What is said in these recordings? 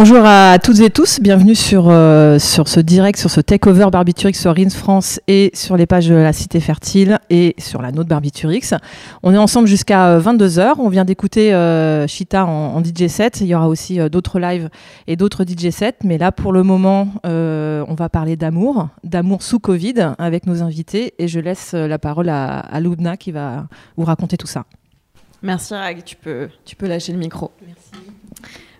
Bonjour à toutes et tous, bienvenue sur, euh, sur ce direct, sur ce takeover Barbiturix sur Rins France et sur les pages de la Cité Fertile et sur la nôtre Barbiturix. On est ensemble jusqu'à 22h, euh, on vient d'écouter euh, Chita en, DJ set, il y aura aussi d'autres lives et d'autres DJ sets, mais là pour le moment on va parler d'amour, d'amour sous Covid avec nos invités et je laisse la parole à, à Loubna qui va vous raconter tout ça. Merci Rag, tu peux, tu peux lâcher le micro. Merci.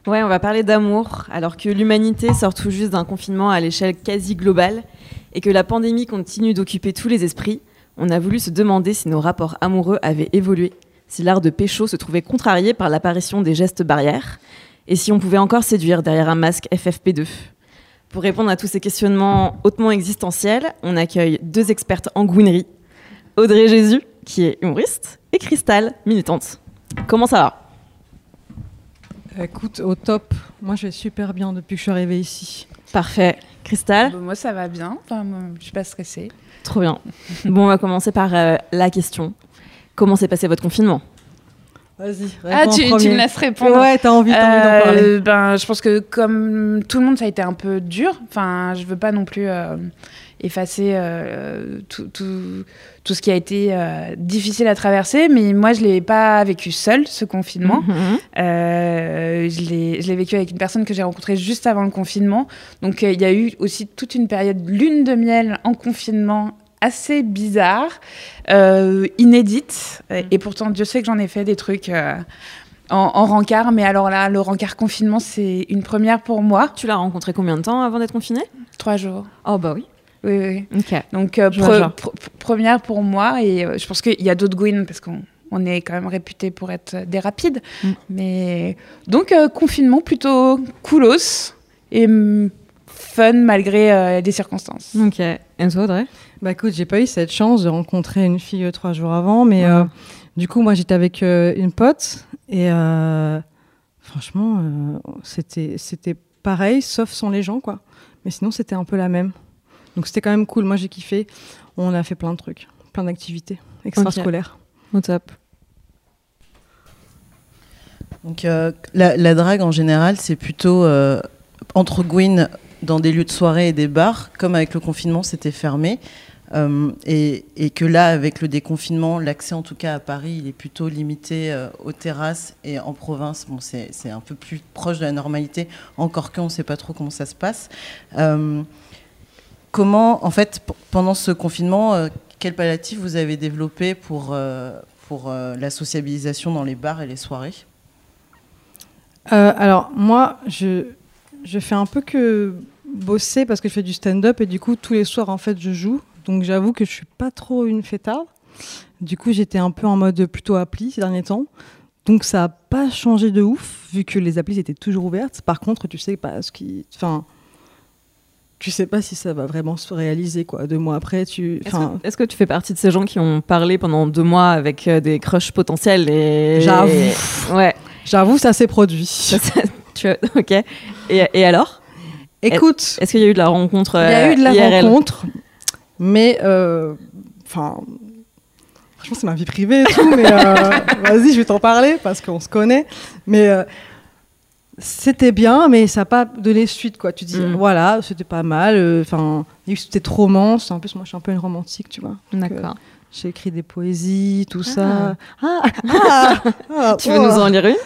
Ouais, on va parler d'amour, alors que l'humanité sort tout juste d'un confinement à l'échelle quasi globale et que la pandémie continue d'occuper tous les esprits. On a voulu se demander si nos rapports amoureux avaient évolué, si l'art de pécho se trouvait contrarié par l'apparition des gestes barrières, et si on pouvait encore séduire derrière un masque FFP2. Pour répondre à tous ces questionnements hautement existentiels, on accueille deux expertes en gouinerie, Audrey Jésus, qui est humoriste, et Cristal, militante. Comment ça va? Écoute, au top. Moi, je vais super bien depuis que je suis arrivée ici. Parfait. Cristal Moi, ça va bien. Enfin, je suis pas stressée. Trop bien. bon, on va commencer par euh, la question. Comment s'est passé votre confinement? Vas-y. Ah, tu, tu, me laisses répondre. Ouais, t'as envie, envie d'en parler. Euh, ben, je pense que comme tout le monde, ça a été un peu dur. Enfin, je veux pas non plus. Euh, effacer euh, tout, tout, tout, ce qui a été euh, difficile à traverser. Mais moi, je ne l'ai pas vécu seul, ce confinement. Mhm. Euh, je l'ai vécu avec une personne que j'ai rencontrée juste avant le confinement. Donc, il y a eu aussi toute une période lune de miel en confinement assez bizarre, inédite. Mhm. Et pourtant, Dieu sait que j'en ai fait des trucs... En, en, rencard, mais alors là, le rencard confinement, c'est une première pour moi. Tu l'as rencontré combien de temps avant d'être confiné Trois jours. Oh bah oui. Oui, oui. Donc, euh, première pour moi, et euh, je pense qu'il y a d'autres Gwyn, parce qu'on on est quand même réputé pour être des rapides. Mm. Mais donc, euh, confinement plutôt coolos et fun malgré les circonstances. Ok. Et toi, Audrey? Bah écoute, j'ai pas eu cette chance de rencontrer une fille trois jours avant, mais du coup, moi j'étais avec une pote et franchement, c'était c'était pareil, sauf sans les gens, quoi. Mais sinon, c'était un peu la même. Donc c'était quand même cool. Moi, j'ai kiffé. On a fait plein de trucs, plein d'activités extrascolaires. Au top. Donc euh, la, drague en général, c'est plutôt euh, entre Gwyn dans des lieux de soirée et des bars. Comme avec le confinement, c'était fermé. Euh, et, que là, avec le déconfinement, l'accès en tout cas à Paris, il est plutôt limité aux terrasses et en province, bon, c'est un peu plus proche de la normalité, encore qu'on ne sait pas trop comment ça se passe comment, en fait, pendant ce confinement, euh, quel palliatif vous avez développé pour, euh, pour euh, la sociabilisation dans les bars et les soirées? Alors, moi, je, je fais un peu que bosser parce que je fais du stand-up et du coup, tous les soirs, en fait, je joue. Donc, j'avoue que je suis pas trop une fêtarde. Du coup, j'étais un peu en mode plutôt appli ces derniers temps. Donc ça n'a pas changé de ouf, vu que les applis étaient toujours ouvertes. Par contre, tu sais pas ce qui. Enfin, tu sais pas si ça va vraiment se réaliser quoi. Deux mois après, tu. Est-ce que, tu fais partie de ces gens qui ont parlé pendant deux mois avec euh, des crushs potentiels et j'avoue. Ouais. J'avoue, ça s'est produit. tu... Ok. Et, et alors? Écoute. Est-ce qu'il y a eu de la rencontre Il y a eu de la euh, rencontre, mais euh, enfin. Franchement, c'est ma vie privée et tout, mais vas-y, je vais t'en parler parce qu'on se connaît. Mais c'était bien, mais ça n'a pas donné suite, quoi. Tu dis, mm. voilà, c'était pas mal. Euh, c'était trop romance. En plus, moi, je suis un peu une romantique, tu vois. D'accord. j'ai écrit des poésies, tout ça. Ah, ah, ah Tu veux nous en lire une?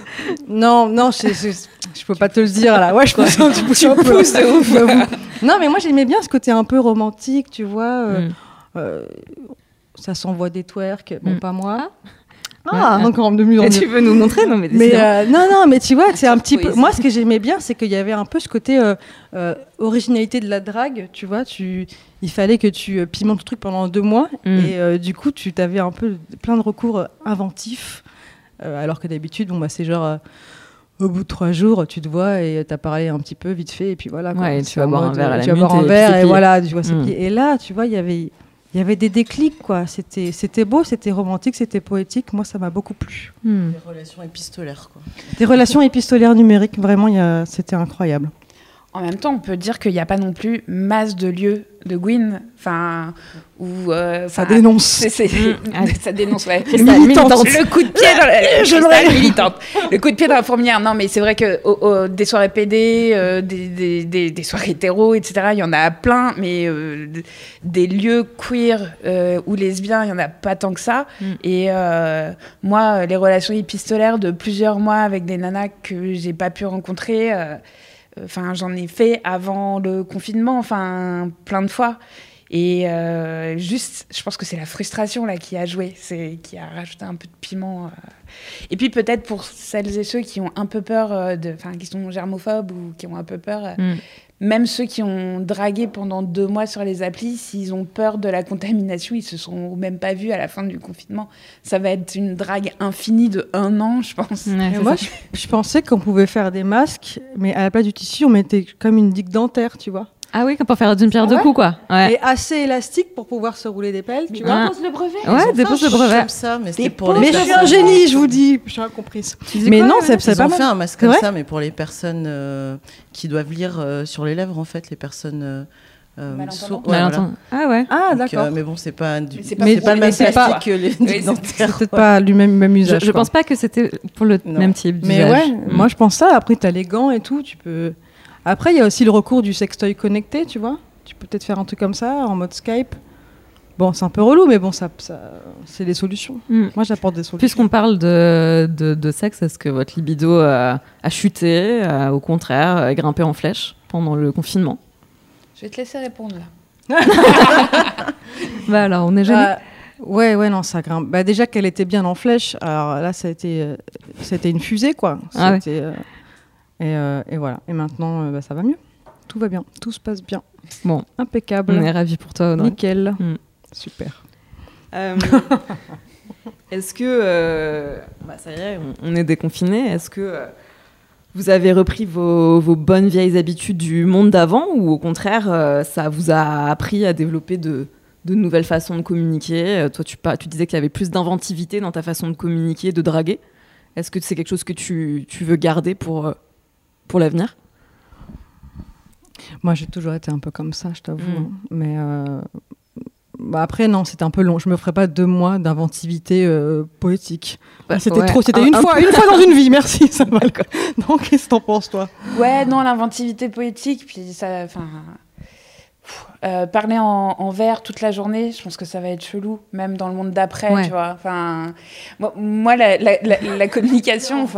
Non, non, je, je, peux pas te le dire là. Ouais, je pense un petit peu. de ouf. non, mais moi j'aimais bien ce côté un peu romantique, tu vois. Euh, mm. euh, ça s'envoie des twerks, bon, mm. pas moi. Ah, encore de mieux. tu veux nous montrer Non, mais, mais euh, non, non, mais tu vois, c'est un petit peu. Moi, ce que j'aimais bien, c'est qu'il y avait un peu ce côté euh, euh, originalité de la drague. Tu vois, tu, il fallait que tu pimentes le truc pendant deux mois, mm. et du coup, tu avais un peu plein de recours inventifs, alors que d'habitude, bon, bah, c'est genre. au bout de trois jours, tu te vois et tu as parlé un petit peu vite fait, et puis voilà. Ouais, tu vas boire un verre à la Tu vas boire un verre, et voilà, tu vois mm. Et là, tu vois, il y avait il y avait des déclics, quoi. C'était, c'était beau, c'était romantique, c'était poétique. Moi, ça m'a beaucoup plu. Hmm. Des relations épistolaires, quoi. Des relations épistolaires numériques, vraiment, c'était incroyable. En même temps, on peut dire qu'il n'y a pas non plus masse de lieux de Gwyn, enfin, où euh, ça dénonce. C'est, mm. ça dénonce, ouais. Militante. Le coup de pied dans la, je militante. Le coup de pied dans la fourmilière. Non, mais c'est vrai que des soirées PD, euh, des, des, des, soirées hétéro, etc. Il y en a plein, mais euh, des lieux queer ou lesbiens, il y en a pas tant que ça. Mm. Et moi, les relations épistolaires de plusieurs mois avec des nanas que j'ai pas pu rencontrer. Enfin, j'en ai fait avant le confinement, enfin, plein de fois. Et euh, juste, je pense que c'est la frustration là qui a joué, c'est qui a rajouté un peu de piment. Euh. Et puis peut-être pour celles et ceux qui ont un peu peur, euh, enfin qui sont germophobes ou qui ont un peu peur, mm. Même ceux qui ont dragué pendant deux mois sur les applis, s'ils ont peur de la contamination, ils se sont même pas vus à la fin du confinement. Ça va être une drague infinie de un an, je pense. moi, je, je pensais qu'on pouvait faire des masques, mais à la place du tissu, on mettait comme une digue dentaire, tu vois. Ah oui, comme pour faire d'une pierre deux coups, quoi. Ouais. Et assez élastique pour pouvoir se rouler des pelles, tu vois. Dépose le brevet. Ouais, dépose le brevet. Comme ça, mais c'est pour les Mais je suis un génie, je vous dis. Je suis incomprise. Mais non, c'est pas fait un masque comme ça, mais pour les personnes euh, qui doivent lire euh, sur les lèvres, en fait, les personnes. Euh, euh, Ah ouais. Ah d'accord. mais bon, c'est pas, du... c'est pas, pas, le même plastique que les oui, dentaires. C'est pas le même, même usage. Je, je pense pas que c'était pour le même type. Mais ouais, moi je pense ça. Après, tu as les gants et tout. Tu peux. Après, il y a aussi le recours du sextoy connecté, tu vois. Tu peux peut-être faire un truc comme ça, en mode Skype. Bon, c'est un peu relou, mais bon, ça, ça c'est des solutions. Mm. Moi, j'apporte des solutions. Puisqu'on parle de, de, sexe, est-ce que votre libido a, chuté, a, au contraire, grimpé en flèche pendant le confinement? Je vais te laisser répondre là. bah alors, on est gêné. Bah, ouais, ouais, non, ça grimpe. Bah, déjà qu'elle était bien en flèche, alors là, ça a été, euh, ça a été une fusée, quoi. Ah euh, et, euh, et, voilà. Et maintenant, bah, ça va mieux. Tout va bien. Tout se passe bien. Bon, impeccable. On est ravis pour toi, Audrey. Nickel. Mm. Super. Euh, est-ce que, euh, bah, ça y est, on, est déconfiné. Est-ce que euh, vous avez repris vos, bonnes vieilles habitudes du monde d'avant ou au contraire, ça vous a appris à développer de, nouvelles façons de communiquer? Toi, tu, tu disais qu'il y avait plus d'inventivité dans ta façon de communiquer, de draguer. Est-ce que c'est quelque chose que tu, tu veux garder pour, pour l'avenir? Moi, j'ai toujours été un peu comme ça, je t'avoue. Mm. Hein. Mais euh, bah, après, non, c'était un peu long. Je me ferais pas deux mois d'inventivité euh, poétique. Bah, c'était trop. C'était une fois, une fois dans une vie. Merci, ça va. Donc, qu'est-ce que t'en penses, toi? Ouais, non, l'inventivité poétique, puis ça, enfin euh, parler en, en vers toute la journée, je pense que ça va être chelou, même dans le monde d'après, tu vois. Enfin, moi, la, la, la, communication.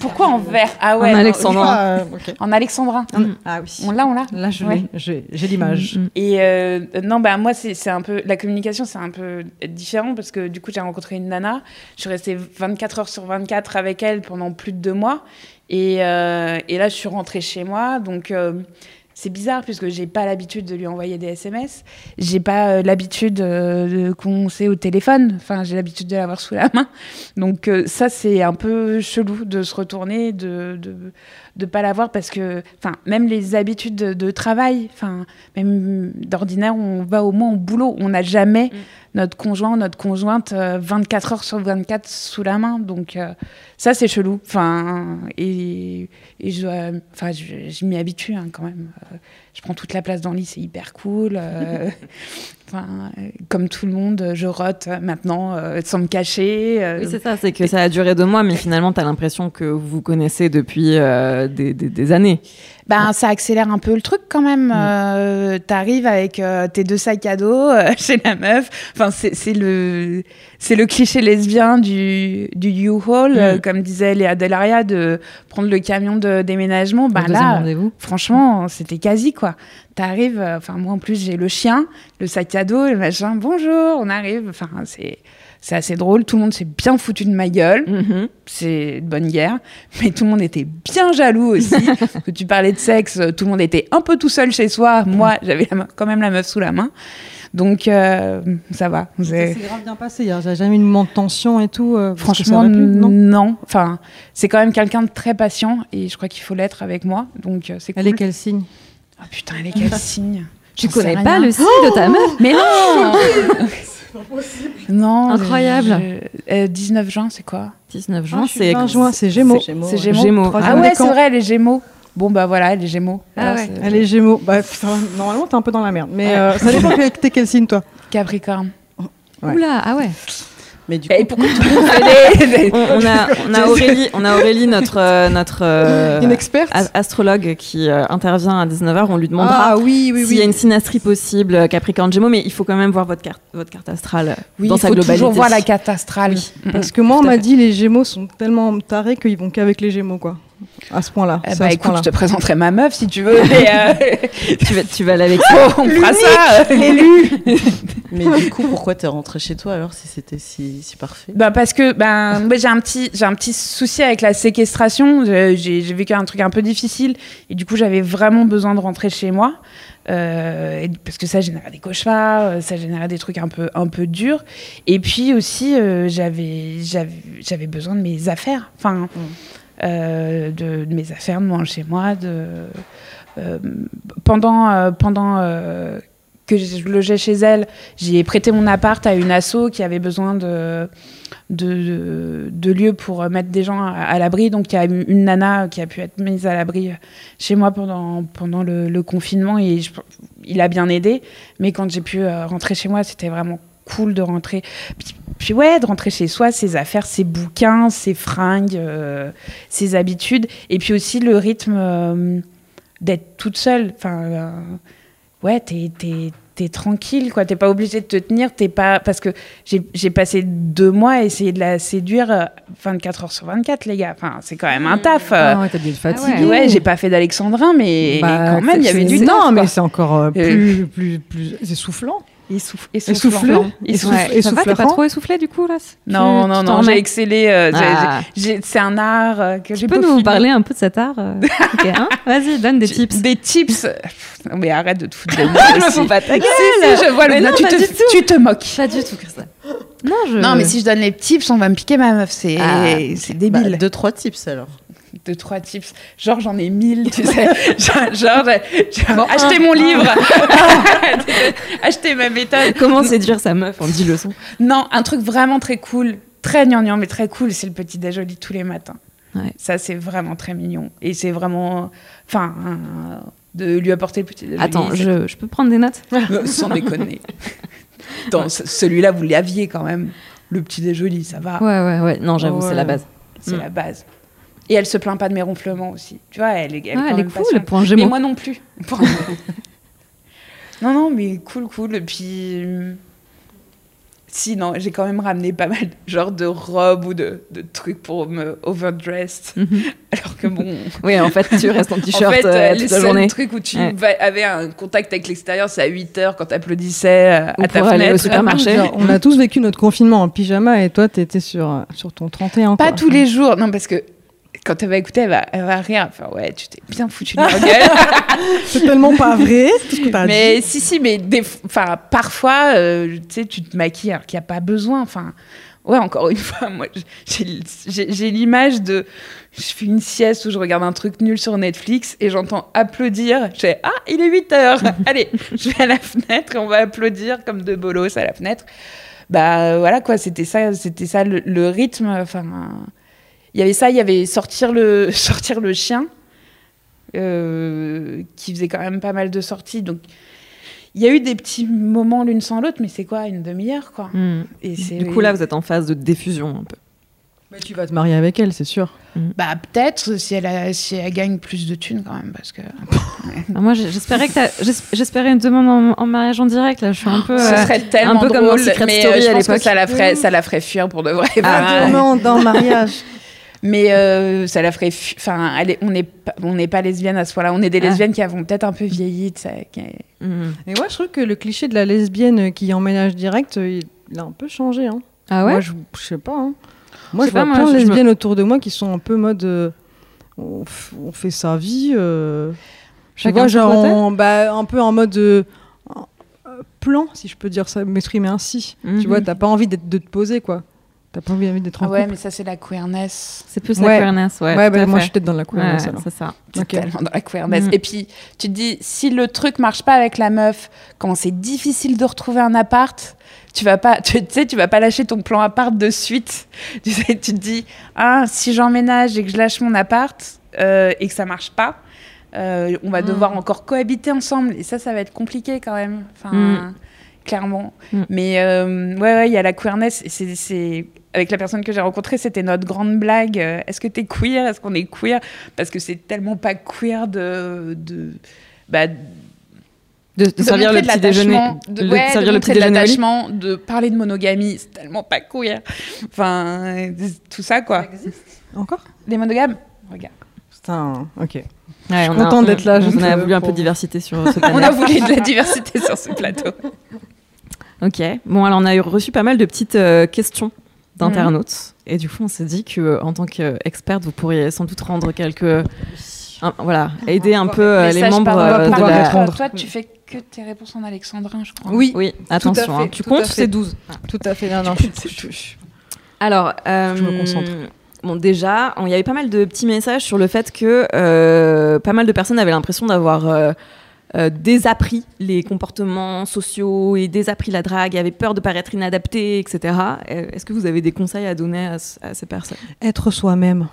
Pourquoi en vers Ah ouais. En alexandrin. Euh, en alexandrin. Mm. Ah oui. On l'a, on l'a. Là, je j'ai l'image. Mm, mm. Et euh, non, bah moi, c'est un peu la communication, c'est un peu différent parce que du coup, j'ai rencontré une nana. Je suis restée 24 heures sur 24 avec elle pendant plus de deux mois. Et, et là, je suis rentrée chez moi, donc c'est bizarre puisque j'ai pas l'habitude de lui envoyer des SMS. J'ai pas euh, l'habitude euh, de qu'on au téléphone. Enfin, j'ai l'habitude de l'avoir sous la main. Donc euh, ça, c'est un peu chelou de se retourner, de, de pas l'avoir parce que, enfin, même les habitudes de, travail, enfin, même d'ordinaire, on va au moins au boulot. On n'a jamais mm. notre conjoint, notre conjointe 24 heures sur 24 sous la main. Donc ça, c'est chelou. Enfin, et, et je, enfin, je, m'y habitue hein, quand même. Je prends toute la place dans le lit, c'est hyper cool. Euh, enfin, comme tout le monde, je rote maintenant euh, sans me cacher. Euh. Oui, c'est ça, c'est que ça a duré deux mois, mais finalement, tu as l'impression que vous vous connaissez depuis des, des, années. Ben, ça accélère un peu le truc quand même. Mm. tu arrives avec tes deux sacs à dos chez la meuf. Enfin, c'est le c'est le cliché lesbien du, du U-Haul, mm. comme disait Léa Delaria, de prendre le camion de déménagement. Ben là, franchement, c'était quasi quoi. T'arrives, euh, enfin moi en plus j'ai le chien, le sac à dos, le machin. Bonjour, on arrive. Enfin c'est c'est assez drôle. Tout le monde s'est bien foutu de ma gueule. Mm-hmm. C'est de bonne guerre. Mais tout le monde était bien jaloux aussi. que tu parlais de sexe, tout le monde était un peu tout seul chez soi. Moi, j'avais quand même la meuf sous la main. Donc euh, ça va. C'est grave bien passé. Il n'y a jamais eu de moment de tension et tout. Euh, Franchement, non. Enfin, c'est quand même quelqu'un de très patient et je crois qu'il faut l'être avec moi. Donc euh, c'est cool. Elle est quel signe? Ah putain, elle est quel signe? Tu connais pas le signe de ta meuf? Mais non Non. Incroyable. 19 juin, c'est quoi? 19 juin, c'est. 20 juin, c'est Gémeaux. C'est Gémeaux. Ah ouais, c'est vrai, les Gémeaux. Bon, bah voilà, les Gémeaux. Ah Alors, ouais. Allez, Gémeaux. Bah, va, normalement, t'es un peu dans la merde. Mais euh, ça dépend que t'es quel signe, toi. Capricorne. Ouais. Oula, ah ouais. Mais du Et coup, pourquoi tout le monde fait les- On, on a, on a Aurélie, on a Aurélie notre, euh, notre euh, Une experte a- astrologue qui euh, intervient à 19h. On lui demandera Ah oui, oui, s'il y a une synastrie possible, Capricorne Gémeaux, mais il faut quand même voir votre carte, votre carte astrale euh, Oui, dans il sa faut globalité. toujours voir la carte astrale. Parce que moi, on m'a dit les Gémeaux sont tellement tarés qu'ils vont qu'avec les Gémeaux, quoi. À ce point-là. Eh bah écoute, je te présenterai ma meuf si tu veux. Mais euh, tu vas, tu vas aller avec on fera ça. mais du coup, pourquoi t'es rentrée chez toi alors si c'était si, si parfait? Bah parce que ben moi, j'ai un petit j'ai un petit souci avec la séquestration. J'ai vécu un truc un peu difficile et du coup j'avais vraiment besoin de rentrer chez moi Euh, et- parce que ça générait des cauchemars, euh, ça générait des trucs un peu un peu durs. Et puis aussi euh, j'avais j'avais j'avais besoin de mes affaires. Enfin euh, de, de mes affaires, de moi chez moi. De euh, pendant euh, pendant euh, que je logeais chez elle, j'ai prêté mon appart à une asso qui avait besoin de, de, lieux pour mettre des gens à, l'abri. Donc, il y a une nana qui a pu être mise à l'abri chez moi pendant, pendant le, confinement et il a bien aidé. Mais quand j'ai pu euh, rentrer chez moi, c'était vraiment cool de rentrer. Puis, puis ouais, de rentrer chez soi, ses affaires, ses bouquins, ses fringues, euh, ses habitudes. Et puis aussi le rythme euh, d'être toute seule. Enfin, euh, ouais, t'es, t'es, t'es tranquille, quoi. T'es pas obligé de te tenir. T'es pas... Parce que j'ai, j'ai passé deux mois à essayer de la séduire euh, 24 heures sur 24, les gars. Enfin, c'est quand même un taf. euh. Ah ouais, t'as dû être Ah fatiguée. ouais, j'ai pas fait d'alexandrin, mais Bah, quand même, il y c'est- avait du c'est- taf, Non, quoi. mais c'est encore Euh, plus, plus, plus essoufflant. Essouff- Essouffleux. essoufflant. Essouffle- Ouais. Ça va, t'es pas trop essoufflé du coup là Non, Tu- non, non, j'ai excellé. euh, Ah. c'est un art euh, que j'ai Tu peux nous parler un peu de cet art euh, hein? Vas-y, donne des tips. Des tips. Non, mais arrête de te foutre de moi. Je me pas ta Si, si, je vois le Mais non, tu, te, tu moques. Pas du tout, Christelle. Non, je. Non, mais si je donne les tips, on va me piquer ma meuf. C'est Ah. c'est Bah, débile. Deux, trois tips alors. Deux, trois tips. Genre, j'en ai mille, tu sais. genre, achetez mon livre. achetez ma méthode. Comment séduire sa meuf en 10 leçons Non, un truc vraiment très cool, très gnangnan, mais très cool, c'est le petit déj au lit tous les matins. Ouais. Ça, c'est vraiment très mignon. Et c'est vraiment. Enfin, euh, de lui apporter le petit déj au Attends, je, je peux prendre des notes? Sans déconner. Dans celui-là, vous l'aviez quand même. Le petit déj au lit, ça va. Ouais, ouais, ouais. Non, j'avoue, c'est la base. C'est Mm. la base. Et elle se plaint pas de mes ronflements aussi. Tu vois, elle, est- elle, Ah, elle est cool, patiente. point Mais moi non plus. non, non, mais cool, cool. Et puis. Si, non, j'ai quand même ramené pas mal genre de robes ou de, de trucs pour me overdress. Mhm. Alors que bon. Oui, en fait, tu restes en En t-shirt fait, euh, euh, les toute la journée. trucs où tu Ouais. avais un contact avec l'extérieur, c'est à 8 heures quand t'applaudissais euh, Ou à ta pour aller au fenêtre. supermarché. Genre, on a tous vécu notre confinement en pyjama et toi, t'étais sur, sur ton 31. Pas quoi. tous les jours, non, parce que quand elle va écouter, elle va, elle va rire. Enfin, ouais, tu t'es bien foutu de ma gueule. C'est tellement pas vrai, tout ce que t'as mais dit. si, si, mais des, enfin, parfois, euh, tu sais, tu te maquilles alors qu'il n'y a pas besoin. Enfin, ouais, encore une fois, moi, j'ai- l'image de. Je fais une sieste où je regarde un truc nul sur Netflix et j'entends applaudir. Je fais Ah, il est 8 heures. Allez, je vais à la fenêtre et on va applaudir comme deux bolos à la fenêtre. Bah voilà quoi, c'était ça, c'était ça le, le rythme. Enfin, il y avait ça, il y avait sortir le, sortir le chien euh, qui faisait quand même pas mal de sorties. Donc il y a eu des petits moments l'une sans l'autre, mais c'est quoi, une demi-heure quoi? Mm. Et c'est Du coup, là, vous êtes en phase de diffusion un peu. Mais tu vas te marier avec elle, c'est sûr. Bah peut-être si elle, a- si elle gagne plus de thunes quand même, parce que Ah, Moi, j'espérais que j'espérais une demande en, en mariage en direct. Là, je suis un peu. ce euh, serait tellement peu comme drôle, dans Secret mais Story euh, je à pense que l'époque. ça la ferait, ça la ferait fuir pour de vrai. Ah, dans le mariage. Mais euh, ça la ferait. Enfin, est- on n'est pas, on n'est pas lesbienne à ce point-là. On est des Ah. lesbiennes qui avons peut-être un peu vieilli. qui- Mm. Et moi, je trouve que le cliché de la lesbienne qui emménage direct, euh, il, il a un peu changé. Hein. Ah ouais Moi, je, je sais pas. hein. Moi, Je vois pas, plein de me- lesbiennes autour de moi qui sont un peu mode. euh, on, fait sa vie. euh, je Chacun vois, genre, en- bah, un peu en mode. euh, plan, si je peux dire ça, m'exprimer ainsi. Mhm. Tu vois, t'as pas envie de te poser, quoi. T'as pas envie d'être en Ah ouais, couple. mais ça, c'est la queerness. C'est plus Ouais. la queerness, ouais. Ouais, bah, moi, je suis peut-être dans la couleur. Ouais, c'est ça. C'est Ok. tellement dans la queerness. Mhm. Et puis, tu te dis, si le truc marche pas avec la meuf, quand c'est difficile de retrouver un appart, tu vas pas, tu, tu sais, tu vas pas lâcher ton plan appart de suite. Tu sais, tu te dis, ah, si j'emménage et que je lâche mon appart euh, et que ça marche pas, Euh, on va Mm. devoir encore cohabiter ensemble. Et ça, ça va être compliqué quand même. Enfin, Mm. Clairement. Mm. Mais euh, ouais, ouais, il y a la queerness. c'est- C'est avec la personne que j'ai rencontrée, c'était notre grande blague. Euh, Est-ce que t'es queer? Est-ce qu'on est queer? Parce que c'est tellement pas queer de, de bah, de De, de servir le de petit déjeuner. de, le- ouais, de servir le petit déjeuner de parler de monogamie, c'est tellement pas queer. Enfin, tout ça quoi. Encore? Les monogames, regarde. Putain, ok. Ouais, Je suis contente on- d'être là, On a voulu un peu de diversité sur ce panel. On a voulu de la diversité sur ce plateau. Ok. Bon, alors on a eu reçu pas mal de petites euh, questions d'internautes. Et du coup, on s'est dit que euh, en tant qu'experte, vous pourriez sans doute rendre quelques. un- voilà, aider un peu euh, les membres euh, de la. répondre. Toi, tu fais que tes réponses en alexandrin, je crois. Oui, Oui, attention, fait, hein, tu comptes, c'est 12. tout à fait. Non, non, je- je- je- Alors, euh, Je me concentre. Bon, déjà, on- il y avait pas mal de petits messages sur le fait que euh, pas mal de personnes avaient l'impression d'avoir euh, désappris les comportements sociaux et désappris la drague, avaient peur de paraître inadaptées, etc. Euh, Est-ce que vous avez des conseils à donner à, ce- à ces personnes? Être soi-même.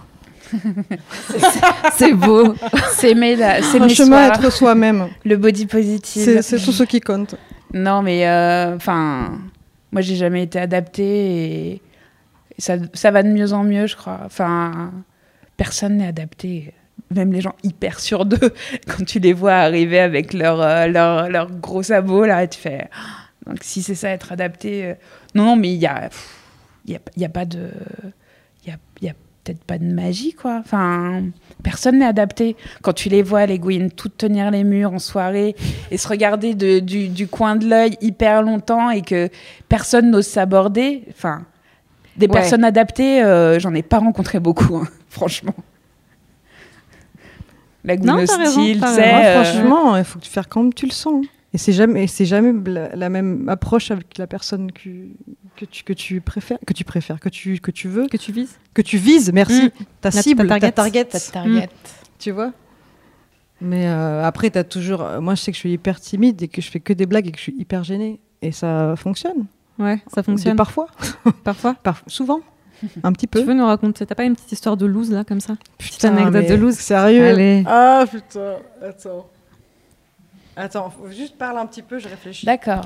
C'est beau. S'aimer la- s'aimer Franchement, soi, être soi-même. le body positive. C'est c'est tout ce qui compte. Non, mais euh, enfin, moi, j'ai jamais été adaptée et, et ça, ça va de mieux en mieux, je crois. Enfin, personne n'est adapté. Même les gens hyper sûrs d'eux, quand tu les vois arriver avec leurs euh, leur, leur gros sabots, là, tu fais. Ah. Donc, si c'est ça, être adapté. euh, Non, non, mais il y a, il y a, pas de. Il y a, y a peut-être pas de magie, quoi. Enfin, personne n'est adapté. Quand tu les vois, les Gwyn, toutes tenir les murs en soirée et se regarder de- du, du coin de l'œil hyper longtemps et que personne n'ose s'aborder. Enfin, des Ouais. personnes adaptées, euh, j'en ai pas rencontré beaucoup, hein, franchement. La Non, Gwyn t'as raison, hostile, tu t'as sais. raison. Moi, euh, franchement, il faut faire comme tu le sens. Et c'est jamais, et c'est jamais la, la même approche avec la personne que, que, tu, que tu préfères, que tu préfères, que tu, que tu veux, Que tu vises que tu vises. Merci. Ta Ta- cible, ta ta target. target, ta target. tu vois? Mais euh, après, t'as toujours. euh, Moi, je sais que je suis hyper timide et que je fais que des blagues et que je suis hyper gênée. Et ça fonctionne. Ouais, ça fonctionne. Parfois. Parfois. Par- souvent. Un petit peu. Tu veux nous raconter T'as pas une petite histoire de loose là, comme ça Petite Putain, anecdote mais de loose Sérieux Allez. Ah putain, attends. Attends, faut juste parler un petit peu, je réfléchis. D'accord.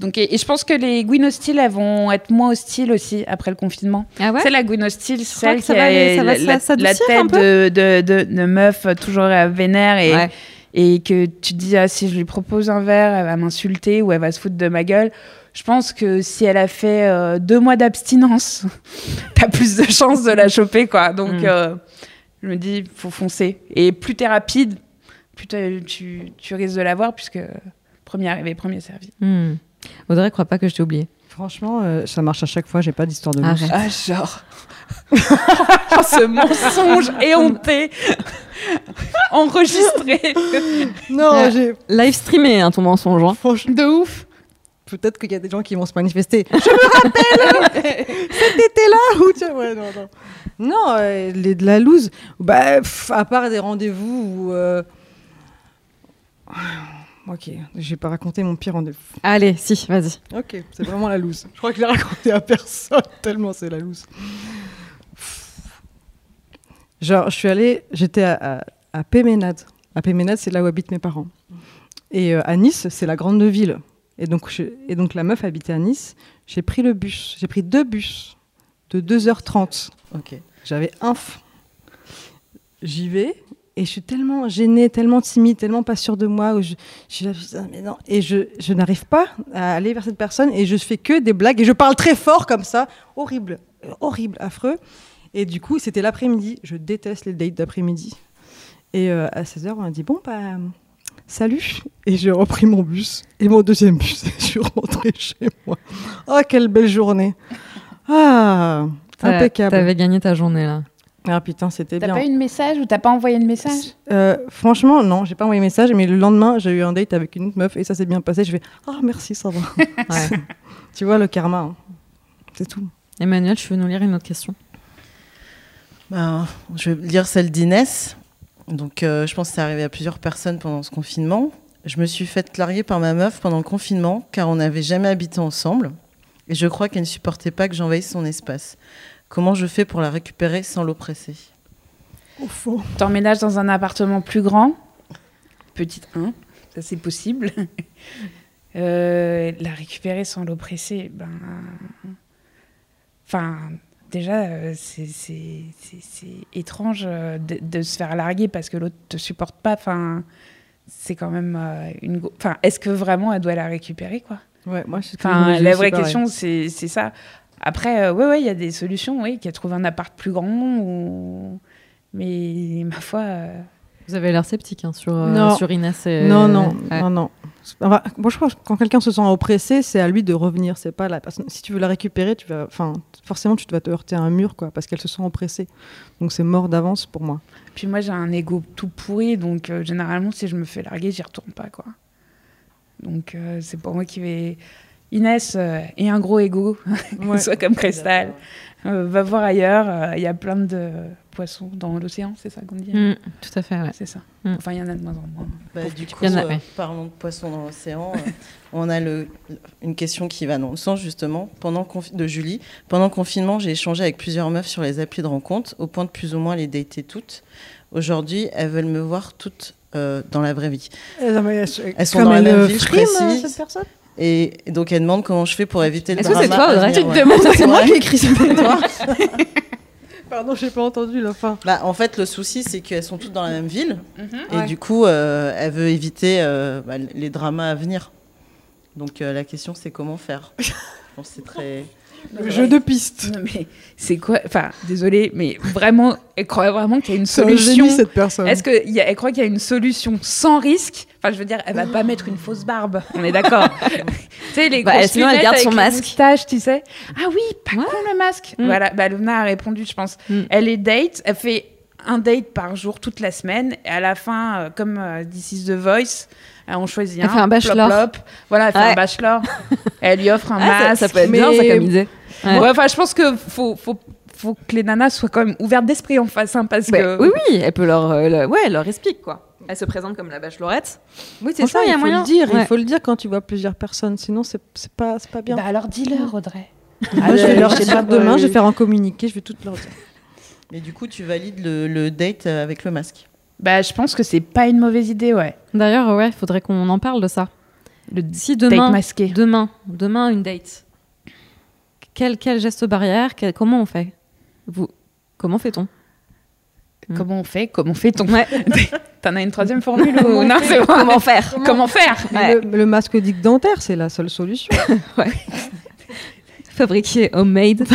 Donc, et, et je pense que les Gwyn hostiles, elles vont être moins hostiles aussi après le confinement. Ah ouais C'est la Gwyn hostile, celle qui a aller- la, tête de, de, de, de meuf toujours euh, vénère et, Ouais. et que tu te dis ah, si je lui propose un verre, elle va m'insulter ou elle va se foutre de ma gueule. Je pense que si elle a fait euh, deux mois d'abstinence, t'as plus de chances de la choper quoi. Donc Mm. euh, je me dis faut foncer et plus t'es rapide, plus tu, tu risques de l'avoir puisque premier arrivé premier servi. Hmm. Audrey, crois pas que je t'ai oublié. Franchement, euh, ça marche à chaque fois, j'ai pas d'histoire de. Arrête. Ah, genre. Oh, ce mensonge éhonté enregistré. Non, Euh, j'ai. Live streamé, hein, ton mensonge. hein. Franchement, de ouf. Peut-être qu'il y a des gens qui vont se manifester. Je me rappelle Cet été-là où tu... Ouais, non, non. Non, euh, les, de la loose, bah, pff, à part des rendez-vous où. euh, Ok, je vais pas raconter mon pire rendez-vous. Allez, si, vas-y. Ok, c'est vraiment la loose. Je crois que je l'ai raconté à personne, tellement c'est la loose. Genre, je suis allée, j'étais à, à, à Péménade. À Péménade, c'est là où habitent mes parents. Et euh, à Nice, c'est la grande ville. Et donc, je- et donc la meuf habitait à Nice. J'ai pris le bus. J'ai pris deux bus de 2h30. Ok. J'avais un. J'y vais et je suis tellement gênée, tellement timide, tellement pas sûre de moi. Où je, je suis là, mais non. Et je, je n'arrive pas à aller vers cette personne et je fais que des blagues et je parle très fort comme ça. Horrible, horrible, affreux. Et du coup, c'était l'après-midi. Je déteste les dates d'après-midi. Et euh, à 16h, on a dit, bon, bah, salut. Et j'ai repris mon bus et mon deuxième bus. Et je suis rentrée chez moi. Oh, quelle belle journée. Ah, T'as- impeccable. T'avais gagné ta journée là. Ah putain, c'était T'as bien. pas eu de message ou t'as pas envoyé de message Euh, franchement, non, j'ai pas envoyé message, mais le lendemain, j'ai eu un date avec une autre meuf et ça s'est bien passé. Je vais, ah merci, ça va. Ouais. tu vois, le karma, hein. c'est tout. Emmanuel, tu veux nous lire une autre question? Ben, je vais lire celle d'Inès. Donc, euh, je pense que c'est arrivé à plusieurs personnes pendant ce confinement. Je me suis faite larguer par ma meuf pendant le confinement car on n'avait jamais habité ensemble. Et je crois qu'elle ne supportait pas que j'envahisse son espace. Comment je fais pour la récupérer sans l'oppresser? Au fond. T'emménages dans un appartement plus grand, petite 1, ça c'est possible. Euh, la récupérer sans l'oppresser, ben. Enfin, déjà, euh, c'est étrange euh, de, de se faire larguer parce que l'autre te supporte pas. Enfin, c'est quand même euh, une. Enfin, est-ce que vraiment elle doit la récupérer, quoi? Ouais, moi, Enfin, je la vraie pareil. question, c'est ça. Après, euh, ouais, ouais, il y a des solutions, oui, qu'elle trouve un appart plus grand, ou... mais ma foi. euh, Vous avez l'air sceptique hein, sur, euh, sur Inès. et- Non, non, Ouais. non, non. Enfin, moi, je pense que quand quelqu'un se sent oppressé, c'est à lui de revenir. C'est pas la personne. Si tu veux la récupérer, tu vas, enfin, forcément, tu vas te heurter à un mur, quoi, parce qu'elle se sent oppressée. Donc, c'est mort d'avance pour moi. Puis moi, j'ai un ego tout pourri, donc euh, généralement, si je me fais larguer, j'y retourne pas, quoi. Donc, euh, c'est pour moi qui vais. Inès euh, et un gros ego, Ouais. soit comme Cristal. Euh, va voir ailleurs, il y a plein de poissons dans l'océan, c'est ça qu'on dit Mm, tout à fait, ouais. C'est ça. Mm. Enfin, il y en a de moins en moins. Bah, du coup, a, euh, ouais. parlons de poissons dans l'océan. euh, on a le, une question qui va dans le sens justement pendant de Julie. Pendant le confinement, j'ai échangé avec plusieurs meufs sur les applis de rencontre, au point de plus ou moins les dater toutes. Aujourd'hui, elles veulent me voir toutes euh, dans la vraie vie. Elles, Elles sont dans la même ville, je précise. cette personne Et, donc, elles demandent comment je fais pour éviter le Est-ce que c'est toi, Audrey venir, Tu te ouais. demandes C'est moi qui ai écrit ça. Pardon, j'ai pas entendu la fin. Bah, en fait, le souci, c'est qu'elles sont toutes dans la même ville. Et Ouais. du coup, euh, elle veut éviter euh, bah, les dramas à venir. Donc, euh, la question, c'est comment faire Je pense que c'est très. Le jeu de piste. Non, mais c'est quoi Enfin, désolée, mais vraiment, elle croit vraiment qu'il y a une C'est un solution. génie, cette personne. Est-ce qu'elle croit qu'il y a une solution sans risque? Enfin, je veux dire, elle va pas mettre une fausse barbe. On est d'accord. tu sais, les Bah, grosses sinon, elle garde avec son masque. moustaches, tu sais. Ah oui, pas con le masque. Mm. Voilà, bah, Luna a répondu, je pense. Mm. Elle est date, elle fait un date par jour toute la semaine. Et à la fin, euh, comme euh, This is the Voice, on choisit Elle un. fait un bachelor. plop, plop. Voilà, elle fait Ouais. un bachelor. elle lui offre un Ah, masque. ça peut être mais- bien, ça, comme idée. Ouais. Ouais, enfin, je pense que faut, faut, faut que les nanas soient quand même ouvertes d'esprit en face, hein, parce que. Oui, oui, elle peut leur, euh, le- ouais, elle leur explique quoi. Elle se présente comme la bachelorette. Oui, c'est ça, il y a moyen. le dire. Ouais. Il faut le dire quand tu vois plusieurs personnes. Sinon, c'est c'est pas, c'est pas bien. Bah alors dis-leur, Audrey. Moi, je vais leur dire demain, euh, je vais faire un communiqué, je vais tout leur dire. Mais du coup, tu valides le, le date euh, avec le masque. Bah, je pense que c'est pas une mauvaise idée, ouais. D'ailleurs, ouais, il faudrait qu'on en parle de ça. Le Si date demain, masqué. demain, demain une date. Quel, quel geste barrière quel- Comment on fait? Vous, comment fait-on? Mm. Comment on fait? Comment fait-on? Ouais. T'en as une troisième formule ou non c'est bon. Comment faire? Comment faire? Ouais. Le, le masque dick dentaire, c'est la seule solution. Fabriquer homemade.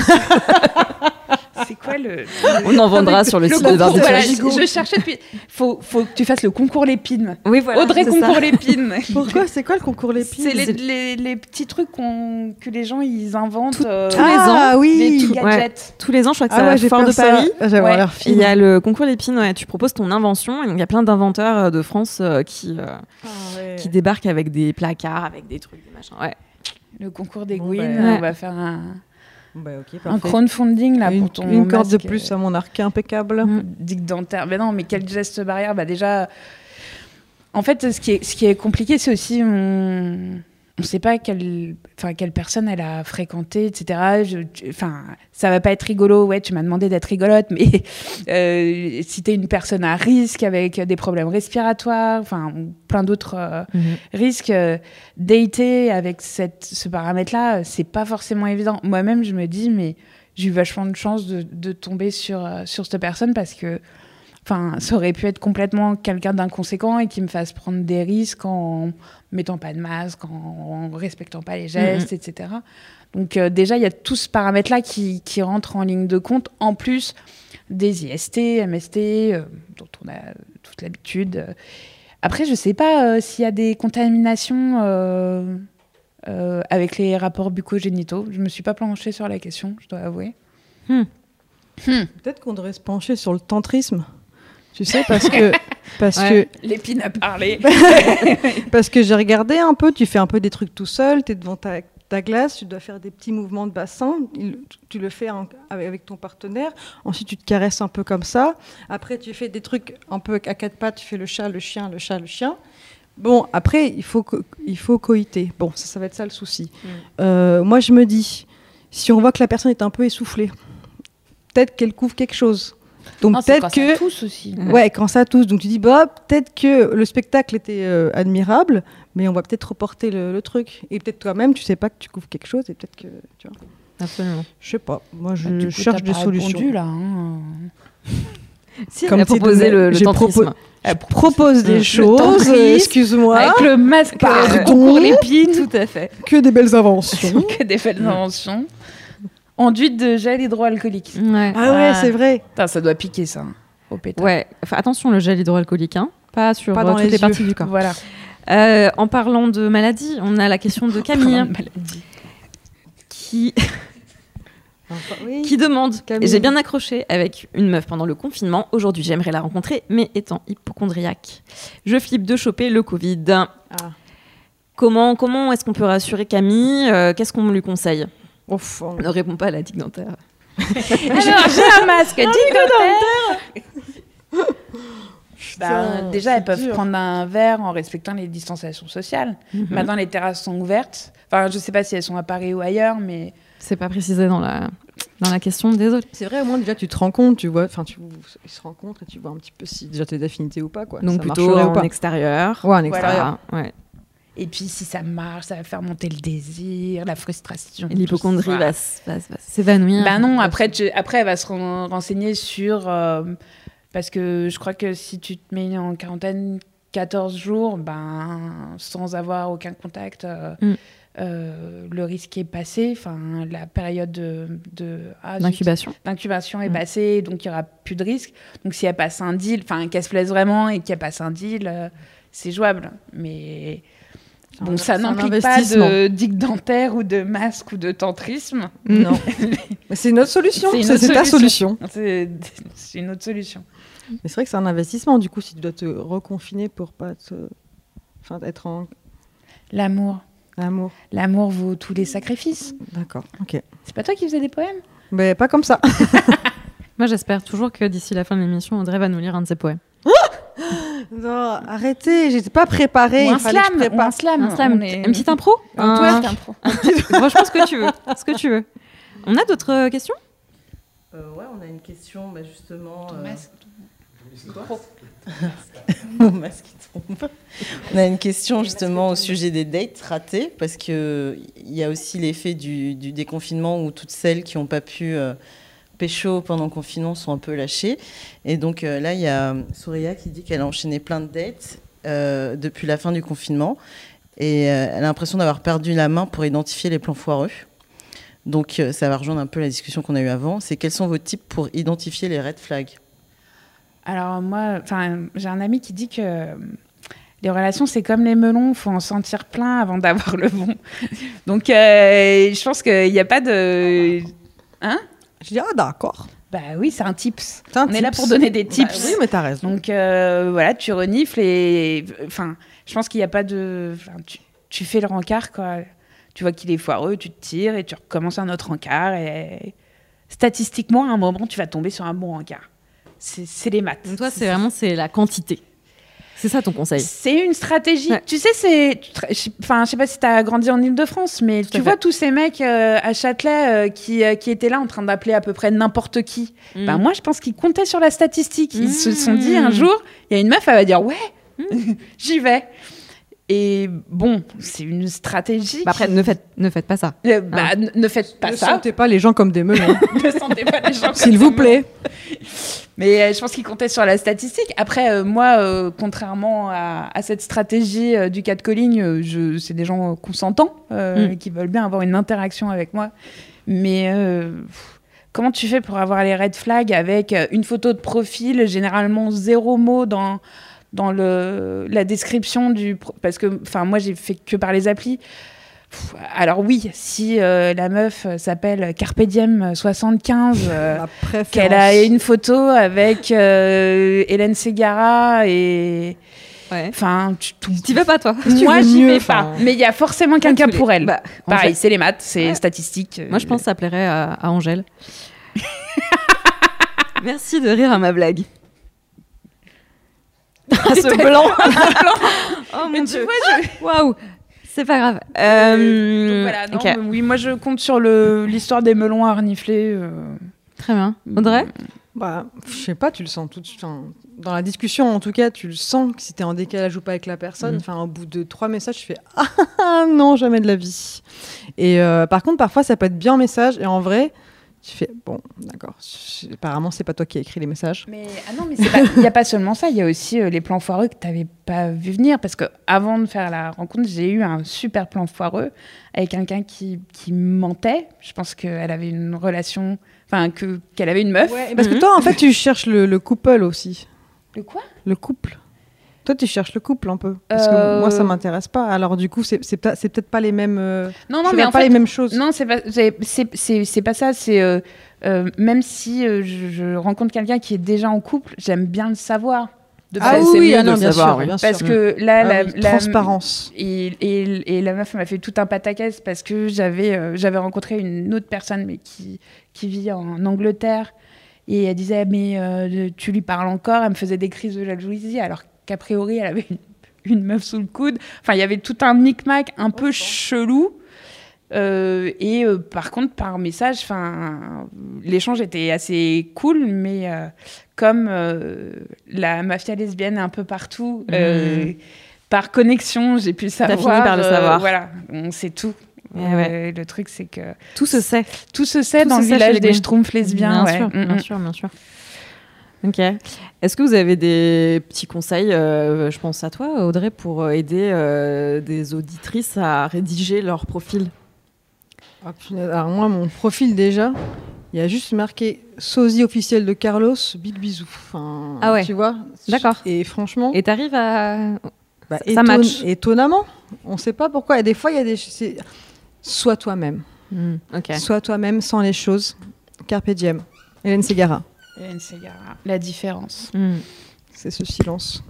C'est quoi le On en vendra sur le, le site de voilà, Barbie je, cherchais depuis. Faut, faut que tu fasses le concours Lépine. Oui, voilà. Audrey concours ça. Lépine. Pourquoi C'est quoi le concours Lépine C'est les, les, les petits trucs que les gens ils inventent. euh, tous les ans, Ah les oui petits gadgets. Tous les ans, je crois que c'est Ah à ouais, la j'ai Foire peur de ça. Paris. Ah, Ouais. Il y a le concours Lépine, ouais, tu proposes ton invention. et Il y a plein d'inventeurs euh, de France euh, qui, euh, qui débarquent avec des placards, avec des trucs, des machins. Ouais. Le concours des Bon, Gwyn, bah, on va faire un, Bah, un crowdfunding là une, pour ton une corde de plus euh, à mon arc impeccable. Mm. dick dentaire. Mais non, mais quel geste barrière Bah déjà, en fait, ce qui est, ce qui est compliqué, c'est aussi on on sait pas quelle, enfin quelle personne elle a fréquenté, etc. Je- tu- Enfin, ça va pas être rigolo. Ouais, tu m'as demandé d'être rigolote, mais euh, si t'es une personne à risque avec des problèmes respiratoires, enfin plein d'autres euh, risques, euh, dater avec cette, ce paramètre-là, c'est pas forcément évident. Moi-même, je me dis, mais j'ai eu vachement de chance de, de tomber sur, euh, sur cette personne parce que enfin, ça aurait pu être complètement quelqu'un d'inconséquent et qui me fasse prendre des risques en mettant pas de masque, en, en respectant pas les gestes, etc. Donc euh, déjà, il y a tout ce paramètre-là qui, qui rentre en ligne de compte, en plus des IST, MST, euh, dont on a toute l'habitude. Après, je sais pas euh, s'il y a des contaminations euh, euh, avec les rapports bucogénitaux. Je me suis pas penchée sur la question, je dois avouer. Peut-être qu'on devrait se pencher sur le tantrisme. Tu sais, parce que, parce Ouais. L'épine a parlé. que, parce que j'ai regardé un peu, tu fais un peu des trucs tout seul, tu es devant ta, ta glace, tu dois faire des petits mouvements de bassin, il- tu le fais en- avec ton partenaire, ensuite tu te caresses un peu comme ça, après tu fais des trucs un peu à quatre pattes, tu fais le chat, le chien, le chat, le chien. Bon, après, il faut, il faut coïter. Bon, ça, ça va être ça le souci. Euh, moi, je me dis, si on voit que la personne est un peu essoufflée, peut-être qu'elle couvre quelque chose. Donc c'est peut-être quand que ça tousse aussi. Ouais, quand ça tousse. Donc tu dis, bah, peut-être que le spectacle était euh, admirable, mais on va peut-être reporter le, le truc. Et peut-être toi-même, tu sais pas que tu couvres quelque chose, et peut-être que. Tu vois. Absolument. Je sais pas. Moi, je Bah, coup, cherche des pas solutions. répondu, là. hein. Si, Comme elle a proposé le, le tantrisme. Je propose des Le choses, euh, excuse-moi, Avec le masque Pardon. euh, pour l'épine. Tout à fait. que des belles inventions. que des belles inventions. Enduite de gel hydroalcoolique. Ouais. ah ouais, c'est vrai. Putain, ça doit piquer ça. hein, Au pétard. Ouais. Enfin, attention, le gel hydroalcoolique, hein. Pas sur Pas euh, dans toutes les les, yeux. parties du corps. Voilà. Euh, en parlant de maladie, on a la question de Camille Maladie. qui, Oui. qui demande Camille. J'ai bien accroché avec une meuf pendant le confinement. Aujourd'hui, j'aimerais la rencontrer, mais étant hypochondriaque, je flippe de choper le Covid. Ah. Comment, comment est-ce qu'on peut rassurer Camille Euh, Qu'est-ce qu'on lui conseille? Ouf, on- Ne réponds pas à la digue dentaire. J'ai un masque. Dis Bah, Putain, déjà, elles peuvent dur. prendre un verre en respectant les distanciations sociales. Mhm. Maintenant, les terrasses sont ouvertes. Enfin, je sais pas si elles sont à Paris ou ailleurs, mais C'est pas précisé dans la, dans la question, désolé. C'est vrai, au moins déjà tu te rends compte, tu vois, enfin tu ils se rencontrent et tu vois un petit peu si déjà t'es d'affinité ou pas quoi. Donc ça plutôt en pas. extérieur. Ouais, en extérieur. Voilà, ouais. Et puis, si ça marche, ça va faire monter le désir, la frustration. L'hypochondrie va, s'évanouir. Bah non, après, tu- après, elle va se ren- renseigner sur. euh, parce que je crois que si tu te mets en quarantaine 14 jours, ben, sans avoir aucun contact, euh, Mm. euh, le risque est passé. Enfin, la période de. de ah, D'incubation. est Mm. passée, donc il n'y aura plus de risque. Donc si elle passe un deal, enfin qu'elle se plaise vraiment et qu'elle passe un deal, euh, c'est jouable. Mais bon, ça n'implique pas de digue dentaire ou de masque ou de tantrisme. Non. Mais c'est une autre solution. C'est ta solution. C'est une autre solution. Mais c'est vrai que c'est un investissement du coup si tu dois te reconfiner pour pas te, enfin être en L'amour. amour. L'amour vaut tous les sacrifices. D'accord. Ok. C'est pas toi qui faisais des poèmes? Mais pas comme ça. Moi, j'espère toujours que d'ici la fin de l'émission, Audrey va nous lire un de ses poèmes. Non, arrêtez. J'étais pas préparée. Ou un fallait que je slam, ou prépare. un slam. Un slam, est- une petite impro Un Un- twerk. Franchement, ce que tu veux. Ce que tu veux. On a d'autres euh, questions? Euh, ouais, on a une question, bah, justement. Ton euh, masque. Mon masque il tombe. On a une question justement au sujet des dates ratées, parce qu'il y a aussi l'effet du, du déconfinement où toutes celles qui n'ont pas pu euh, pécho pendant le confinement sont un peu lâchées. Et donc euh, là, il y a Souria qui dit qu'elle a enchaîné plein de dates euh, depuis la fin du confinement. Et euh, elle a l'impression d'avoir perdu la main pour identifier les plans foireux. Donc euh, ça va rejoindre un peu la discussion qu'on a eue avant. C'est quels sont vos tips pour identifier les red flags? Alors moi, j'ai un ami qui dit que euh, les relations c'est comme les melons, faut en sentir plein avant d'avoir le bon. Donc euh, je pense qu'il n'y a pas de. Hein? Je dis ah d'accord. Bah oui, c'est un tips. Un On est là tips. pour donner des Bah tips. oui, mais t'as raison. Donc euh, voilà, tu renifles et enfin, je pense qu'il n'y a pas de, enfin, tu, tu fais le rencard quoi. Tu vois qu'il est foireux, tu te tires et tu recommences un autre rencard et statistiquement à un moment tu vas tomber sur un bon rencard. C'est c'est les maths. Donc toi, c'est vraiment c'est la quantité. C'est ça ton conseil. C'est une stratégie. Ouais. Tu sais, c'est. Enfin, je sais pas si tu as grandi en Ile-de-France, mais Tout tu vois fait. tous ces mecs euh, à Châtelet euh, qui, euh, qui étaient là en train d'appeler à peu près n'importe qui. Mm. Bah, moi, je pense qu'ils comptaient sur la statistique. Ils se sont dit Mm. un jour, il y a une meuf, elle va dire Ouais, Mm. j'y vais. Et bon, c'est une stratégie. Bah après, ne faites, ne faites pas ça. Euh, bah, n- ne faites pas ne ça. sentez pas les gens comme des melons. ne sentez pas les gens S'il vous plaît. Mais euh, je pense qu'il comptait sur la statistique. Après, euh, moi, euh, contrairement à, à cette stratégie euh, du catcalling, euh, je, c'est des gens consentants euh, Mm. qui veulent bien avoir une interaction avec moi. Mais euh, comment tu fais pour avoir les red flags avec une photo de profil, généralement zéro mot dans dans le, la description du parce que enfin moi j'ai fait que par les applis alors oui si euh, la meuf euh, s'appelle Carpe Diem 75 euh, Ma préférence. qu'elle a une photo avec euh, Hélène Ségara et Ouais. enfin tu- T'y vas pas, toi. Moi j'y vais pas. mais il y a forcément quelqu'un pour elle. Bah, pareil c'est les maths c'est Ouais. statistique Moi, je pense que ça plairait à, à Angèle. Merci de rire à ma blague. Ah, ce blanc. Oh mon dieu. Waouh C'est pas grave. Euh, Euh, donc voilà, non, ok. mais oui, moi je compte sur le- l'histoire des melons à renifler. euh. Très bien. Audrey Bah, je sais pas, tu le sens tout de suite. Enfin, dans la discussion, en tout cas, tu le sens que si t'es en décalage ou pas avec la personne. Enfin, au bout de trois messages, tu fais Ah non, jamais de la vie. Et euh, par contre, parfois, ça peut être bien en message. Et en vrai, tu fais Bon, d'accord. c'est- Apparemment, c'est pas toi qui as écrit les messages. Mais ah non, mais il n'y a pas seulement ça, il y a aussi euh, les plans foireux que tu n'avais pas vu venir. Parce que avant de faire la rencontre, j'ai eu un super plan foireux avec quelqu'un qui, qui mentait. Je pense qu'elle avait une relation, enfin, que, qu'elle avait une meuf. Ouais, parce que toi, en fait, tu cherches le, le couple aussi. Le quoi? Le couple. Toi, tu cherches le couple un peu. Parce Euh, que moi, ça m'intéresse pas. Alors, du coup, c'est c'est peut- c'est peut-être pas les mêmes. euh, Non, non, mais en pas fait, les mêmes choses. Non, c'est pas, c'est, pas ça. C'est euh, euh, même si euh, je, je rencontre quelqu'un qui est déjà en couple, j'aime bien le savoir. De Ah oui, ah de non, le bien savoir, sûr, oui. bien Parce sûr. que là, Ah la, oui, la- transparence. Et, et, et la meuf m'a fait tout un pataquès parce que j'avais euh, j'avais rencontré une autre personne mais qui, qui vit en Angleterre et elle disait mais euh, tu lui parles encore? Elle me faisait des crises de jalousie alors qu'a priori elle avait une, meuf sous le coude enfin il y avait tout un micmac un peu chelou Euh, et euh, par contre par message enfin l'échange était assez cool mais euh, comme la mafia lesbienne est un peu partout euh, par connexion, j'ai pu savoir. fini par le savoir. voilà, on sait tout. Ouais, ouais. Le truc, c'est que Tout se sait. tout se sait Tout dans se le village des schtroumpfs lesbiens. Bien ouais. sûr, Mm, bien mm. sûr, bien sûr. Ok. Est-ce que vous avez des petits conseils, euh, je pense à toi, Audrey, pour euh, aider euh, des auditrices à rédiger leur profil? Ah. Alors moi, mon profil déjà, il y a juste marqué sosie officiel de Carlos, big bisou. Enfin, Ah ouais. Tu vois D'accord. Et franchement, Et t'arrives à... bah, ça match. étonnamment, on ne sait pas pourquoi. Et des fois, il y a des... Sois toi-même. Hmm, ok. Sois toi-même sans les choses. Carpe diem. Hélène Ségara, La différence. Hmm. c'est ce silence.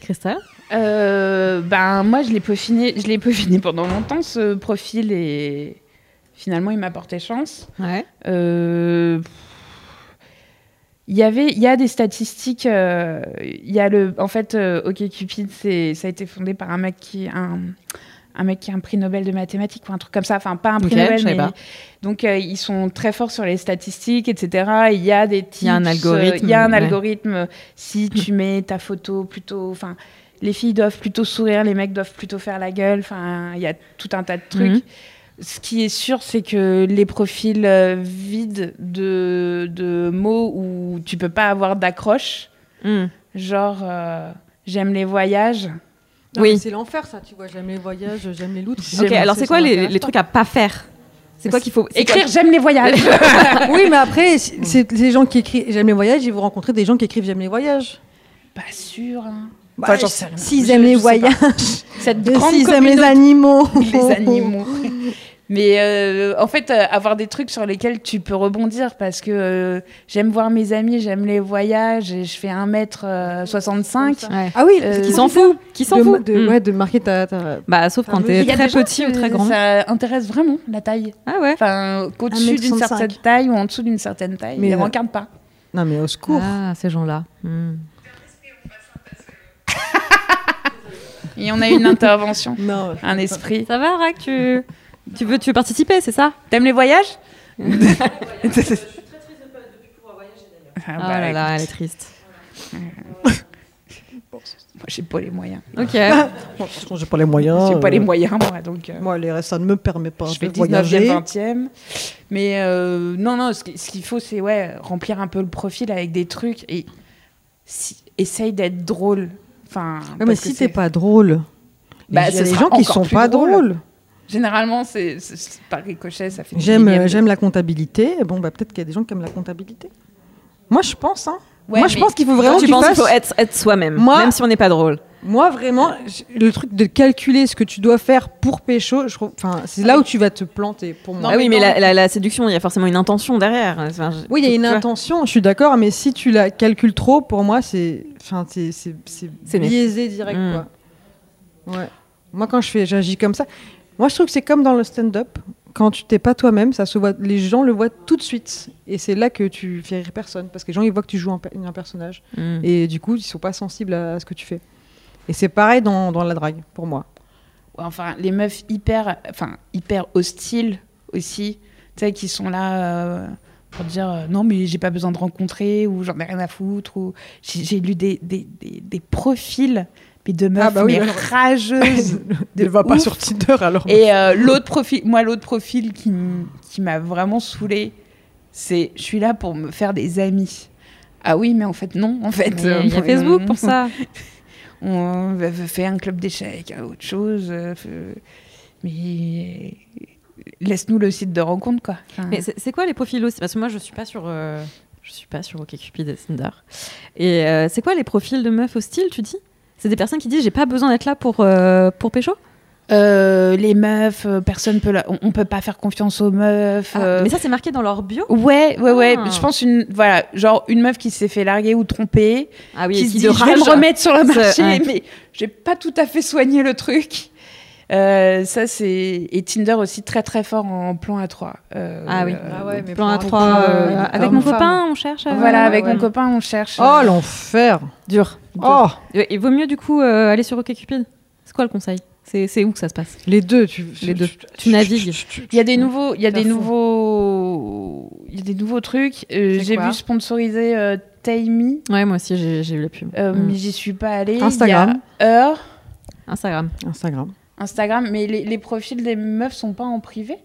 Christelle Euh, ben moi, je l'ai peaufiné, je l'ai peaufiné pendant longtemps ce profil et finalement, il m'a porté chance. Ouais. Euh, Il y avait, il y a des statistiques. euh, Il y a le, en fait, euh, OkCupid, c'est, ça a été fondé par un mec qui, un, un mec qui a un prix Nobel de mathématiques ou un truc comme ça. Enfin, pas un prix Nobel, mais pas. donc euh, ils sont très forts sur les statistiques, etc. Il y a des tips, Il y a un euh, algorithme, Il y a un ouais. algorithme. Si tu mets ta photo plutôt, enfin, les filles doivent plutôt sourire, les mecs doivent plutôt faire la gueule. Enfin, il y a tout un tas de trucs. Mhm. Ce qui est sûr, c'est que les profils euh, vides de, de mots où tu peux pas avoir d'accroche, Hmm. genre euh, j'aime les voyages. Non, Oui. mais C'est l'enfer, ça, tu vois. J'aime les voyages, j'aime les loutres. Ok, alors c'est quoi les, les trucs à pas faire? C'est quoi qu'il faut Écrire j'aime les voyages. Oui, mais après, c'est les gens qui écrivent J'aime les voyages, ils vont rencontrer des gens qui écrivent J'aime les voyages. pas sûr. hein. Bah, Enfin. S'ils Je- aiment les je sais pas. voyages, s'ils aiment les animaux. les animaux. Mais euh, en fait, euh, avoir des trucs sur lesquels tu peux rebondir parce que euh, j'aime voir mes amis, j'aime les voyages et je fais 1m65. Ouais. Ah oui, Qui s'en fout Qui s'en fout de, Hmm. ouais, de marquer ta. ta- Bah, sauf quand Ah t'es Il y a très petit ou très grand. Ça intéresse vraiment la taille. Ah ouais Enfin, qu'au-dessus d'une 1m65. certaine taille ou en dessous d'une certaine taille, Mais, ils euh, ne regardent pas. Non, mais au secours. Ah, ces gens-là. Hmm. Et on a une intervention, Non. un esprit. Ça va, Rack tu... tu, veux, tu veux participer, c'est ça? T'aimes les voyages? Ah, Oh bah, là là, elle est triste. Moi, j'ai pas les moyens. Ok. Que j'ai pas les moyens. J'ai pas les euh, moyens, moi, donc. euh, Moi, les, ça ne me permet pas je fais de 19e, voyager. 20e. Mais euh, non, non, ce qui- ce qu'il faut, c'est ouais, remplir un peu le profil avec des trucs et si- essaye d'être drôle. Enfin, Ouais, mais si t'es pas drôle, Bah, il y a des gens qui encore sont pas drôle. drôles. Généralement, c'est par ricochet, ça fait. J'aime, euh, j'aime la comptabilité. Bon, bah, peut-être qu'il y a des gens qui aiment la comptabilité. Moi, je pense. Hein. Ouais, Moi, je pense qu'il faut vraiment tu penses qu'il faut être, être soi-même, Moi- même si on n'est pas drôle. Moi, vraiment, le truc de calculer ce que tu dois faire pour pécho, je trouve- enfin, c'est là où tu vas te planter, pour moi. Non, ah oui, mais la, la- la séduction, il y a forcément une intention derrière. Enfin, je- Oui, il y a une intention, je suis d'accord, mais si tu la calcules trop, pour moi, c'est enfin, c'est- c'est- c'est C'est né- biaisé direct. Mm. Quoi. Ouais. Moi, quand je fais, j'agis comme ça. Moi, je trouve que c'est comme dans le stand-up. Quand tu t'es pas toi-même, ça se voit, les gens le voient tout de suite. Et c'est là que tu fais rire personne. Parce que les gens, ils voient que tu joues un, pe- un personnage. Hmm. Et du coup, ils sont pas sensibles à, ce que tu fais. Et c'est pareil dans, dans la drague, pour moi. Enfin, les meufs hyper, enfin, hyper hostiles aussi, tu sais, qui sont là. euh, pour dire euh, non mais j'ai pas besoin de rencontrer ou j'en ai rien à foutre ou j'ai j'ai lu des, des, des, des profils mais de meufs Ah bah oui, mais alors- rageuses Ne de va pas sur Tinder alors. et euh, l'autre profil moi l'autre profil qui, qui m'a vraiment saoulée c'est je suis là pour me faire des amis ah oui mais en fait non en fait Il y a euh, Facebook pour ça. on fait un club d'échecs, autre chose. euh, Mais laisse-nous le site de rencontre, quoi. Enfin, Mais c'est c'est quoi les profils aussi? Parce que moi, je suis pas sur, euh, je suis pas sur OkCupid et Tinder. Et euh, c'est quoi les profils de meufs hostiles Tu dis? C'est des personnes qui disent j'ai pas besoin d'être là pour euh, pour pécho? euh, les meufs, euh, personne peut, la- on, on peut pas faire confiance aux meufs. Ah, euh, Mais ça, c'est marqué dans leur bio? Ouais, ouais, ouais. Ah. Je pense une, voilà, genre une meuf qui s'est fait larguer ou tromper, Ah oui, qui et se qui dit je vais me remettre sur le marché, ouais. mais j'ai pas tout à fait soigné le truc. Euh, ça c'est et Tinder aussi très très fort en plan à 3 Ah oui. Ah ouais, mais Plan à pour trois. un euh, couple, avec homme, mon femme. copain, on cherche. euh, Voilà, avec ouais. mon copain on cherche. Oh euh, l'enfer Dur. Oh Il vaut mieux du coup euh, aller sur OkCupid. C'est quoi le conseil? C'est où que ça se passe? Les deux, tu, Les deux. Tu navigues. Il y a des nouveaux, il y a des nouveaux, il y a des nouveaux trucs. Euh, j'ai vu sponsoriser euh, Taimi, Ouais, moi aussi, j'ai eu la pub. euh, Mm. mais j'y suis pas allée. Instagram. Il y a Heure, Instagram. Instagram. Instagram, mais les, les profils des meufs sont pas en privé?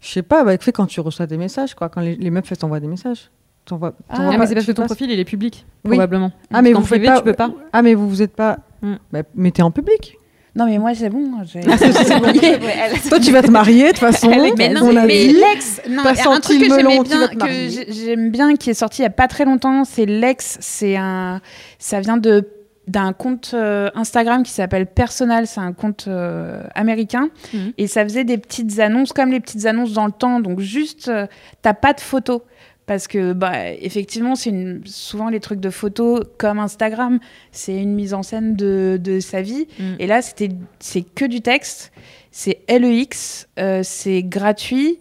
Je sais pas, bah, fait quand tu reçois des messages, quoi. Quand les, les meufs t'envoient des messages. T'envoies- Ah, t'envoies Ah, pas- mais c'est parce que ton passes- profil, il est public, Oui. probablement. Ah mais En vous faites privé, pas, tu peux pas. Ah mais vous vous êtes pas. Mm. Bah, mais t'es en public. Non, mais moi c'est bon. j'ai- Toi tu vas te marier de toute façon. mais non, on a mais l'ex, non, T'as il y a un truc que j'aimais bien, que j'aime bien, qui est sorti il y a pas très longtemps, c'est l'ex. C'est un, ça vient de d'un compte euh, Instagram qui s'appelle Personal, c'est un compte euh, américain, Mhm. et ça faisait des petites annonces comme les petites annonces dans le temps, donc juste euh, t'as pas de photos. Parce que bah effectivement c'est une... souvent les trucs de photos comme Instagram c'est une mise en scène de, de sa vie Mm. et là c'était c'est que du texte c'est LEX euh, c'est gratuit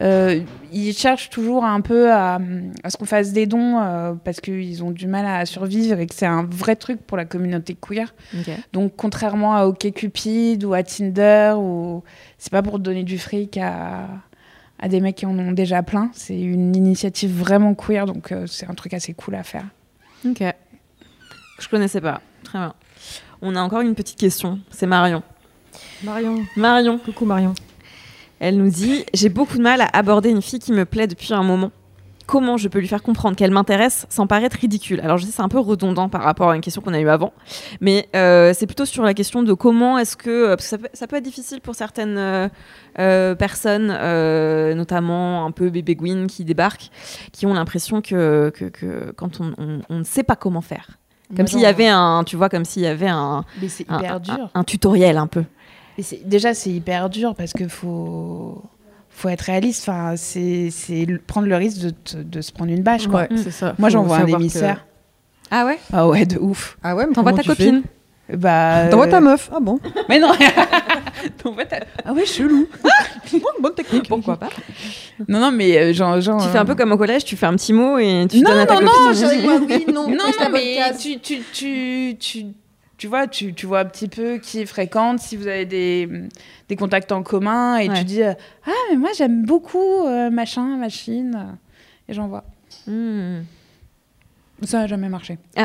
euh, ils cherchent toujours un peu à, à ce qu'on fasse des dons euh, parce qu'ils ont du mal à survivre et que c'est un vrai truc pour la communauté queer donc contrairement à OkCupid ou à Tinder ou c'est pas pour donner du fric à à des mecs qui en ont déjà plein. C'est une initiative vraiment queer, donc c'est un truc assez cool à faire. Ok. Je connaissais pas. Très bien. On a encore une petite question. C'est Marion. Marion. Marion, Coucou Marion. elle nous dit J'ai beaucoup de mal à aborder une fille qui me plaît depuis un moment. Comment je peux lui faire comprendre qu'elle m'intéresse sans paraître ridicule? Alors je sais c'est un peu redondant par rapport à une question qu'on a eue avant, mais euh, c'est plutôt sur la question de comment est-ce que parce que ça peut, ça peut être difficile pour certaines euh, euh, personnes, euh, notamment un peu bébé Gwyn qui débarquent, qui ont l'impression que, que, que quand on, on- on ne sait pas comment faire, comme s'il y avait un, tu vois, comme s'il y avait un, un, un tutoriel un peu. Déjà, c'est hyper dur parce que faut faut être réaliste. Enfin, c'est prendre le risque de, te- de se prendre une bâche. Quoi. Ouais, c'est ça. Moi, j'envoie un que- émissaire. Ah ouais? Ah ouais, de ouf. Ah ouais, mais T'envoies ta copine Bah. T'envoies ta euh, meuf. Ah bon? Mais non. T'envoies ta- Ah ouais, chelou. Bonne technique. Pourquoi pas? Non, non, mais euh, genre, genre. Tu fais un peu comme au collège, tu fais un petit mot et tu Non, donnes à ta non, copine. non, oui, non. Non, non, mais tu, tu, tu, tu, tu vois, tu, tu vois un petit peu qui fréquente, si vous avez des, des contacts en commun, et Ouais. tu dis euh, Ah, mais moi j'aime beaucoup euh, machin, machine, euh, et j'envoie. Hmm. Ça n'a jamais marché.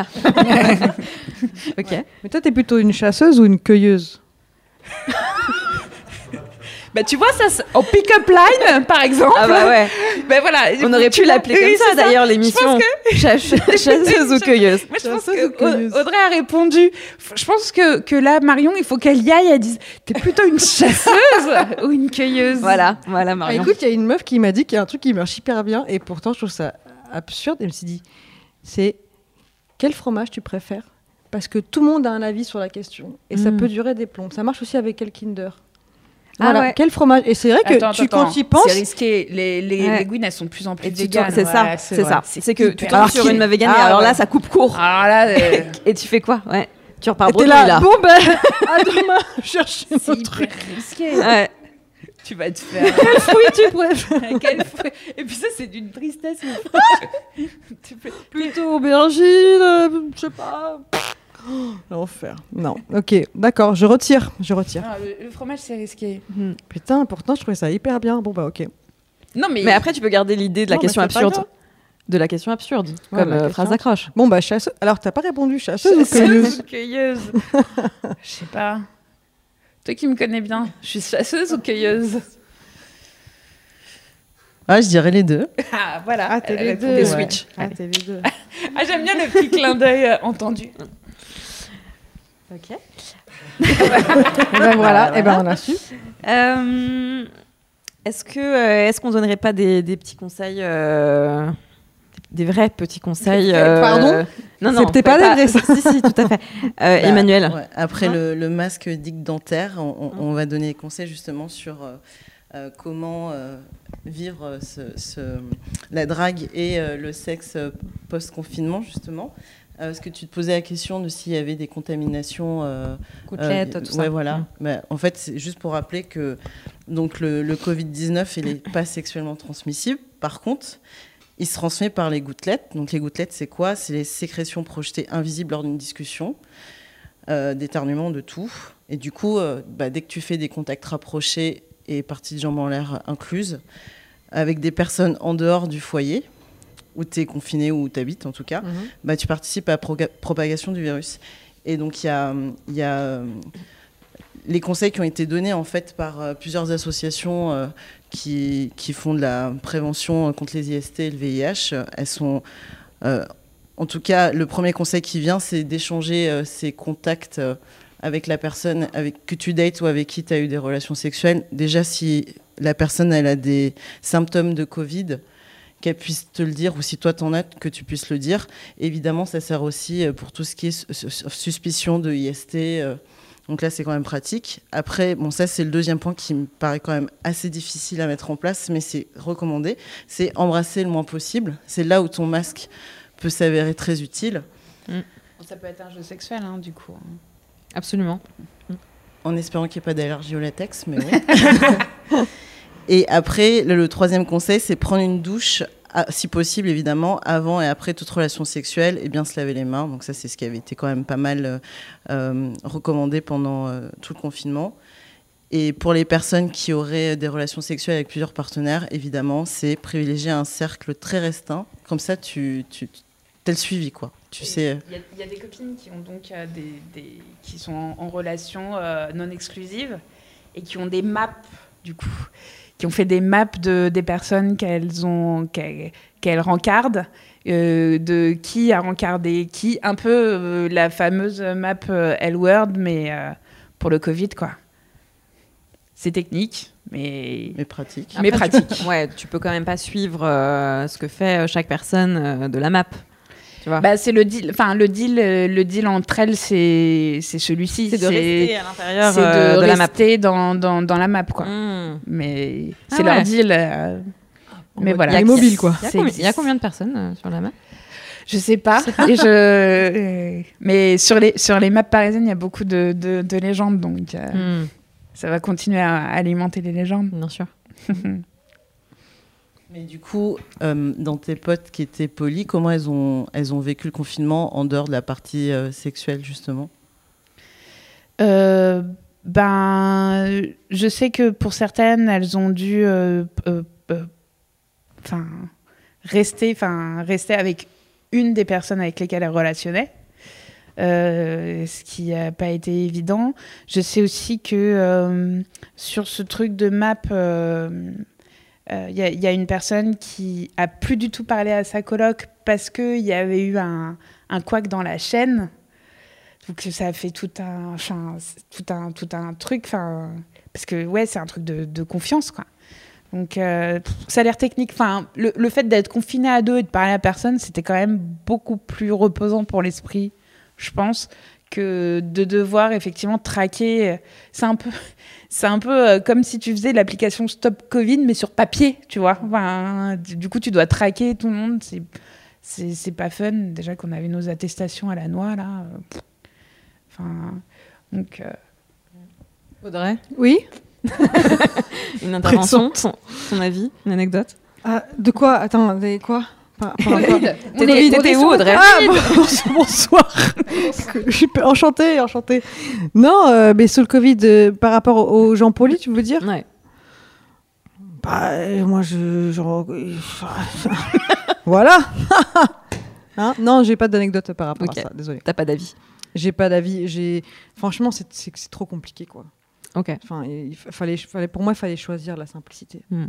Ok. Mais toi, t'es plutôt une chasseuse ou une cueilleuse? Bah, tu vois, ça, au pick-up line, par exemple, Ah bah ouais. bah voilà. On aurait pu l'appeler comme ça d'ailleurs l'émission. Chasse- Chasseuse ou cueilleuse. Moi, je pense que Audrey a répondu. Je pense que, que là, Marion, il faut qu'elle y aille. Elle dise T'es plutôt une chasseuse ou une cueilleuse? Voilà, voilà Ah, Marion. écoute, il y a une meuf qui m'a dit qu'il y a un truc qui marche hyper bien et pourtant je trouve ça absurde. Elle me s'est dit c'est quel fromage tu préfères? Parce que tout le monde a un avis sur la question et ça Mm. peut durer des plombs. Ça marche aussi avec quel Kinder. Ah Voilà, ouais. quel fromage Et c'est vrai que Attends, tu, attends, quand tu y penses, C'est risqué. Les, les, Ouais. les Gwyn, elles sont de plus en plus Et véganes. c'est ça, Ouais, c'est ça. C'est que tu tombes Alors sur qui- une meuf végane et Ah alors là ça coupe court. Là, euh, Et tu fais quoi? Ouais. Tu repars bredouille là, là. bon ben, à demain, chercher c'est hyper risqué. Ouais. Tu vas te faire. Quel fruit tu préfères? Quel fruit? Et puis ça, c'est d'une tristesse. Tu fais- Plutôt aubergine, euh, je sais pas. Oh, L'enfer. Non, ok, d'accord, je retire, je retire. Non, le, le fromage, c'est risqué. Putain, pourtant je trouvais ça hyper bien. Bon bah ok. Non, mais... mais après, tu peux garder l'idée de la question absurde. De la question absurde, comme euh, phrase d'accroche. Bon, bah, chasseuse. Alors, t'as pas répondu chasseuse, ou cueilleuse cueilleuse Je sais pas. Toi qui me connais bien, je suis chasseuse ou cueilleuse? Ah, je dirais les deux. Ah, voilà. Ah, t'es les deux. switch. Ah, t'es les deux. ah, j'aime bien le petit clin d'œil euh, entendu. Ok. et ben voilà, et ben on a su. Euh, est-ce que euh, est-ce qu'on donnerait pas des, des petits conseils euh, des vrais petits conseils Pardon Non, non, c'était pas, des vrais. si, si, tout à fait. Bah, Emmanuel. Ouais, après le, le, masque dic dentaire, on, on, va donner des conseils justement sur comment vivre ce, ce, la drague et le sexe post-confinement justement. Euh, est-ce que tu te posais la question de s'il y avait des contaminations euh, Côtelettes, euh, tout ça. voilà. Bah, en fait, c'est juste pour rappeler que donc le, Covid-19, il n'est pas sexuellement transmissible. Par contre, il se transmet par les gouttelettes. Donc les gouttelettes, c'est quoi? C'est les sécrétions projetées invisibles lors d'une discussion, euh, d'éternuement, de tout. Et du coup, bah, dès que tu fais des contacts rapprochés et parties de jambes en l'air incluses, avec des personnes en dehors du foyer, où tu es confiné ou où tu habites en tout cas, mhm. bah, tu participes à la propagation du virus. Et donc il y a, y a euh, les conseils qui ont été donnés en fait par euh, plusieurs associations euh, qui, qui, font de la prévention contre les IST et le VIH. Elles sont en tout cas, le premier conseil qui vient, c'est d'échanger ces contacts avec la personne avec, que tu dates ou avec qui tu as eu des relations sexuelles. Déjà, si la personne elle a des symptômes de Covid, qu'elle puisse te le dire, ou si toi t'en as, que tu puisses le dire. Évidemment, ça sert aussi euh, pour tout ce qui est suspicion de IST. Euh, donc là, c'est quand même pratique. Après, bon, ça, c'est le deuxième point qui me paraît quand même assez difficile à mettre en place, mais c'est recommandé. C'est embrasser le moins possible. C'est là où ton masque peut s'avérer très utile. Mm. Ça peut être un jeu sexuel, hein, du coup. Hein. Absolument. En espérant qu'il n'y ait pas d'allergie au latex, mais oui. Et après, le, troisième conseil, c'est prendre une douche, si possible évidemment, avant et après toute relation sexuelle, et bien se laver les mains. Donc ça, c'est ce qui avait été quand même pas mal euh, euh, recommandé pendant euh, tout le confinement. Et pour les personnes qui auraient des relations sexuelles avec plusieurs partenaires, évidemment, c'est privilégier un cercle très restreint. Comme ça, tu, tu le suivi, quoi. Tu sais. Il y, a des copines qui ont donc des, qui sont en, en relation non exclusive et qui ont des maps du coup qui ont fait des maps de, des personnes qu'elles ont qu'elles rencardent, euh, de qui a rencardé qui, un peu euh, la fameuse map euh, L-Word, mais pour le Covid, quoi. C'est technique, mais, mais pratique. mais pratique. ouais, tu peux quand même pas suivre ce que fait chaque personne de la map. Bah, c'est le deal. Enfin, le deal, le deal entre elles, c'est c'est celui-ci. C'est de rester à l'intérieur de, de, la map. Dans, dans, dans, la map, quoi. Hmm. Mais ah c'est leur deal. Euh, mais voilà. Il y a mobile, quoi. Il y, a combien de personnes euh, sur la map? Je sais pas. Et je... Euh, mais sur les, sur les maps parisiennes, il y a beaucoup de, de, de légendes. Donc, hmm. ça va continuer à alimenter les légendes. Bien sûr. Mais du coup, euh, dans tes potes qui étaient polis, comment elles ont, elles ont vécu le confinement en dehors de la partie euh, sexuelle, justement? Euh, Ben, je sais que pour certaines, elles ont dû enfin rester, rester avec une des personnes avec lesquelles elles relationnaient. ce qui n'a pas été évident. Je sais aussi que sur ce truc de map, il euh, y, a une personne qui a plus du tout parlé à sa coloc parce qu'il y avait eu un, un couac dans la chaîne. Donc ça a fait tout un, tout un, tout un truc. Parce que ouais, c'est un truc de, confiance. Quoi. Donc euh, ça a l'air technique. Le, le fait d'être confiné à deux et de parler à personne, c'était quand même beaucoup plus reposant pour l'esprit, je pense, que de devoir effectivement traquer. C'est un peu, c'est un peu euh, comme si tu faisais l'application Stop Covid, mais sur papier, tu vois. Enfin, du coup, tu dois traquer tout le monde. C'est, c'est, pas fun. Déjà qu'on avait nos attestations à la noix, là. Enfin, donc. Euh, Audrey? Oui Une intervention, son, son avis, une anecdote? Ah, De quoi? Attends, quoi? T'étais où, Audrey ah, Bonsoir. Je suis enchantée, enchantée. Non, euh, mais sur le Covid, euh, par rapport aux gens polis, tu veux dire Ouais. Bah, euh, moi, je. genre, voilà Hein? Non, j'ai pas d'anecdote par rapport à ça, désolé. T'as pas d'avis J'ai pas d'avis. J'ai Franchement, c'est c'est- c'est trop compliqué, quoi. Ok. Enfin, il fa- fallait, fallait, pour moi, il fallait choisir la simplicité. Hmm.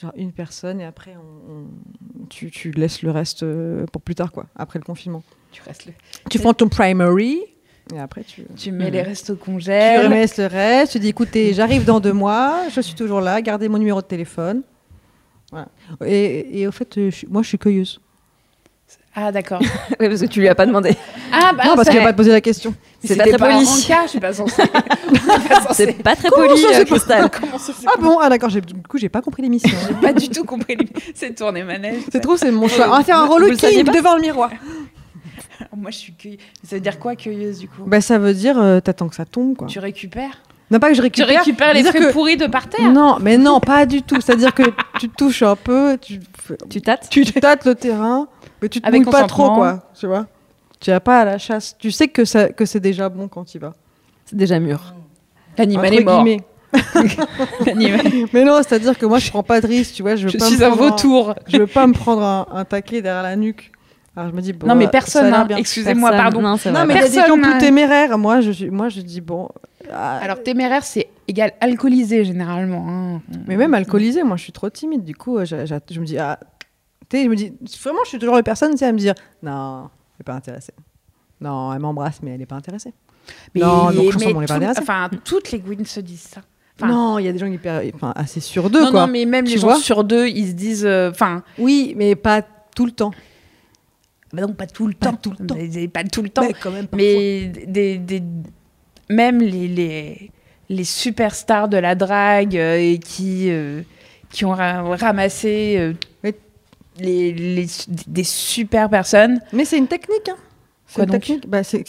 Genre une personne et après, on, on- tu, tu laisses le reste euh, pour plus tard, quoi, après le confinement. Tu restes le- Tu prends ton primary et après, tu, Tu mets les restes au tu congèle. remets le reste. Tu dis écoutez, j'arrive dans deux mois, je suis toujours là, gardez mon numéro de téléphone. Voilà. Et, et au fait, je moi, je suis cueilleuse. Ah, d'accord. Oui, parce que tu lui as pas demandé. Ah, bah, non, parce qu'il n'a pas posé la question. C'est C'était pas très poli. je suis pas censée. C'est pas très poli, c'est Cristal. Comment ça, c'est Ah bon? Ah d'accord, du coup, j'ai pas compris l'émission. J'ai pas du tout compris les- cette tournée manège. C'est trop, c'est mon choix. On va faire un rolling pas devant le miroir. Moi, je suis cueilleuse. Ça veut dire quoi, cueilleuse, du coup? Bah, ça veut dire, euh, t'attends que ça tombe, quoi. Tu récupères? Non, pas que je Tu récupère. récupères les que- pourris de par terre? Non, mais non, pas du tout. C'est-à-dire que tu touches un peu, tu, Tu tâtes? tu tâtes le terrain, mais tu te Avec mouilles pas trop, quoi. Tu vois Tu vas pas à la chasse. Tu sais que, ça, que c'est déjà bon quand tu y vas. C'est déjà mûr. L'animal Entre est mort. Mais non, c'est-à-dire que moi, je prends pas de risque, tu vois. Je, veux Je pas suis un vautour. Je veux pas me prendre un, un taquet derrière la nuque. Alors je me dis, bon, Non, mais euh, personne, hein. excusez-moi, pardon. Non, mais il y a des Personne gens plus téméraires. Moi, je, suis- moi, je dis, bon. ah, Alors, téméraire, c'est égal alcoolisé, généralement. hein. Mais même alcoolisé, moi je suis trop timide. Du coup, euh, j'a- je me dis, ah, tu sais, je me dis, vraiment, je suis toujours la personne, tu sais, à me dire, non, elle n'est pas intéressée. Non, elle m'embrasse, mais elle n'est pas intéressée. Mais, Non, donc, mais on est pas tout- intéressé. Enfin, toutes les Gwyn se disent ça. Enfin, non, il y a des gens hyper, enfin, assez sur deux, non, quoi. non, mais même Tu les gens sur deux, ils se disent. euh, Enfin, Oui, mais pas tout le temps. bah non, pas tout le Pas temps. tout le temps. Mais- Pas tout le temps. Mais quand même. Mais des, des- même les, les, les superstars de la drague euh, et qui, euh, qui ont ra- ramassé euh. Les, les- des super personnes. Mais c'est une technique, hein. C'est Quoi une donc technique. Bah, c'est,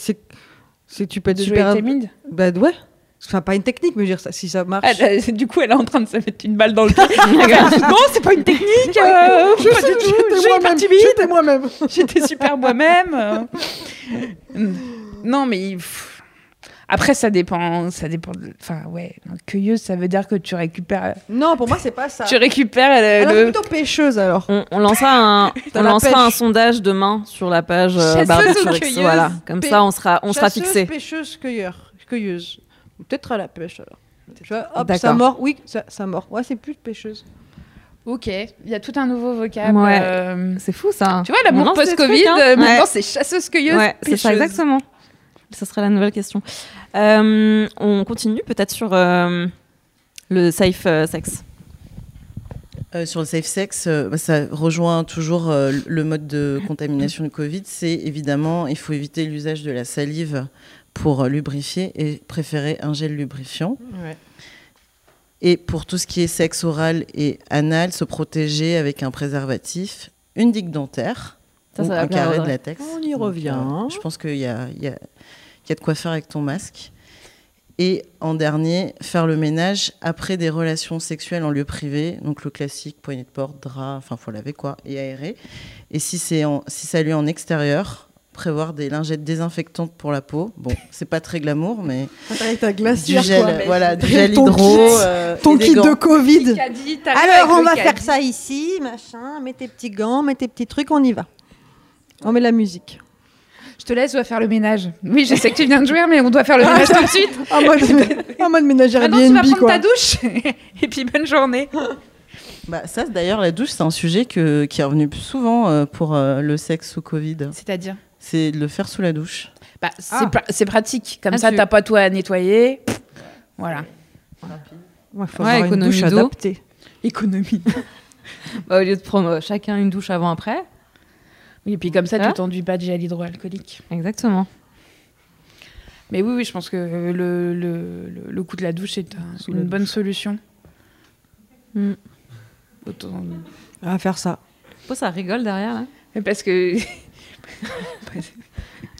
c'est, tu peux être De jouer super. les mides. Bah ouais. Enfin, pas une technique, mais je veux dire, ça- si ça marche. Du coup, elle est en train de se mettre une balle dans le cul. non, c'est pas une technique. euh, Je pas sais, du tout. j'étais moi-même, timide. j'étais moi-même. J'étais super moi-même. euh. non, mais après, ça dépend. Ça dépend. de- Enfin, ouais. Cueilleuse, ça veut dire que tu récupères. Non, pour moi, c'est pas ça. Tu récupères euh, Alors, le. plutôt pêcheuse alors. On, on lancera un, on la lancera un sondage demain sur la page euh, cueilleuse? Voilà, comme ça on sera, on sera fixé. Pêcheuse, cueilleur, cueilleuse. Peut-être à la pêche alors. Tu vois, hop, ça mort. Oui, ça, ça mort. Ouais, c'est plus pêcheuse. Ok, il y a tout un nouveau vocable. Ouais. euh, C'est fou ça. Tu vois, l'amour post-Covid, hein. euh, maintenant Ouais. c'est chasseuse-cueilleuse. Ouais, c'est ça exactement. Ce serait la nouvelle question. Euh, on continue peut-être sur euh, le safe euh, sex. Euh, sur le safe sex, euh, ça rejoint toujours euh, le mode de contamination du Covid. C'est évidemment, il faut éviter l'usage de la salive pour euh, lubrifier et préférer un gel lubrifiant. Et pour tout ce qui est sexe oral et anal, se protéger avec un préservatif, une digue dentaire Ça, ou ça un carré de latex. On y revient. je pense qu'il y a, il y a- il y a de quoi faire avec ton masque. Et en dernier, faire le ménage après des relations sexuelles en lieu privé, donc le classique poignée de porte, drap, enfin faut laver quoi, et aérer. Et si c'est en, si ça a lieu en extérieur, prévoir des lingettes désinfectantes pour la peau. Bon, c'est pas très glamour, mais Avec ta du glacière, gel, quoi. voilà, du gel Ton hydro, kit- euh, Ton kit de. Covid. Alors, on va faire ça ici, machin. Mets tes petits gants, mets tes petits trucs, on y va. On met la musique. Je te laisse, on doit faire le ménage. Oui, je sais que tu viens de jouer, mais on doit faire le ménage tout de suite. En mode, en mode ménagère Maintenant, tu vas prendre quoi. ta douche. Et puis, bonne journée. Bah, ça, d'ailleurs, la douche, c'est un sujet que, qui est revenu plus souvent euh, pour euh, le sexe sous Covid. C'est-à-dire? C'est de le faire sous la douche. bah, C'est Ah. pra- pratique. Comme Ah, ça, tu- t'as pas toi à nettoyer. Voilà. Ouais, faut Ouais, avoir une économie douche d'eau. adaptée. Économie. Bah, au lieu de prendre euh, chacun une douche avant après. Oui, et puis comme ça, Hein tu t'enduis pas de gel hydroalcoolique. Exactement. Mais oui, oui, je pense que le, le, le, le coup de la douche est un- une bonne solution. Mm. Autant- On va faire ça. Oh, ça rigole derrière là. Mais Parce que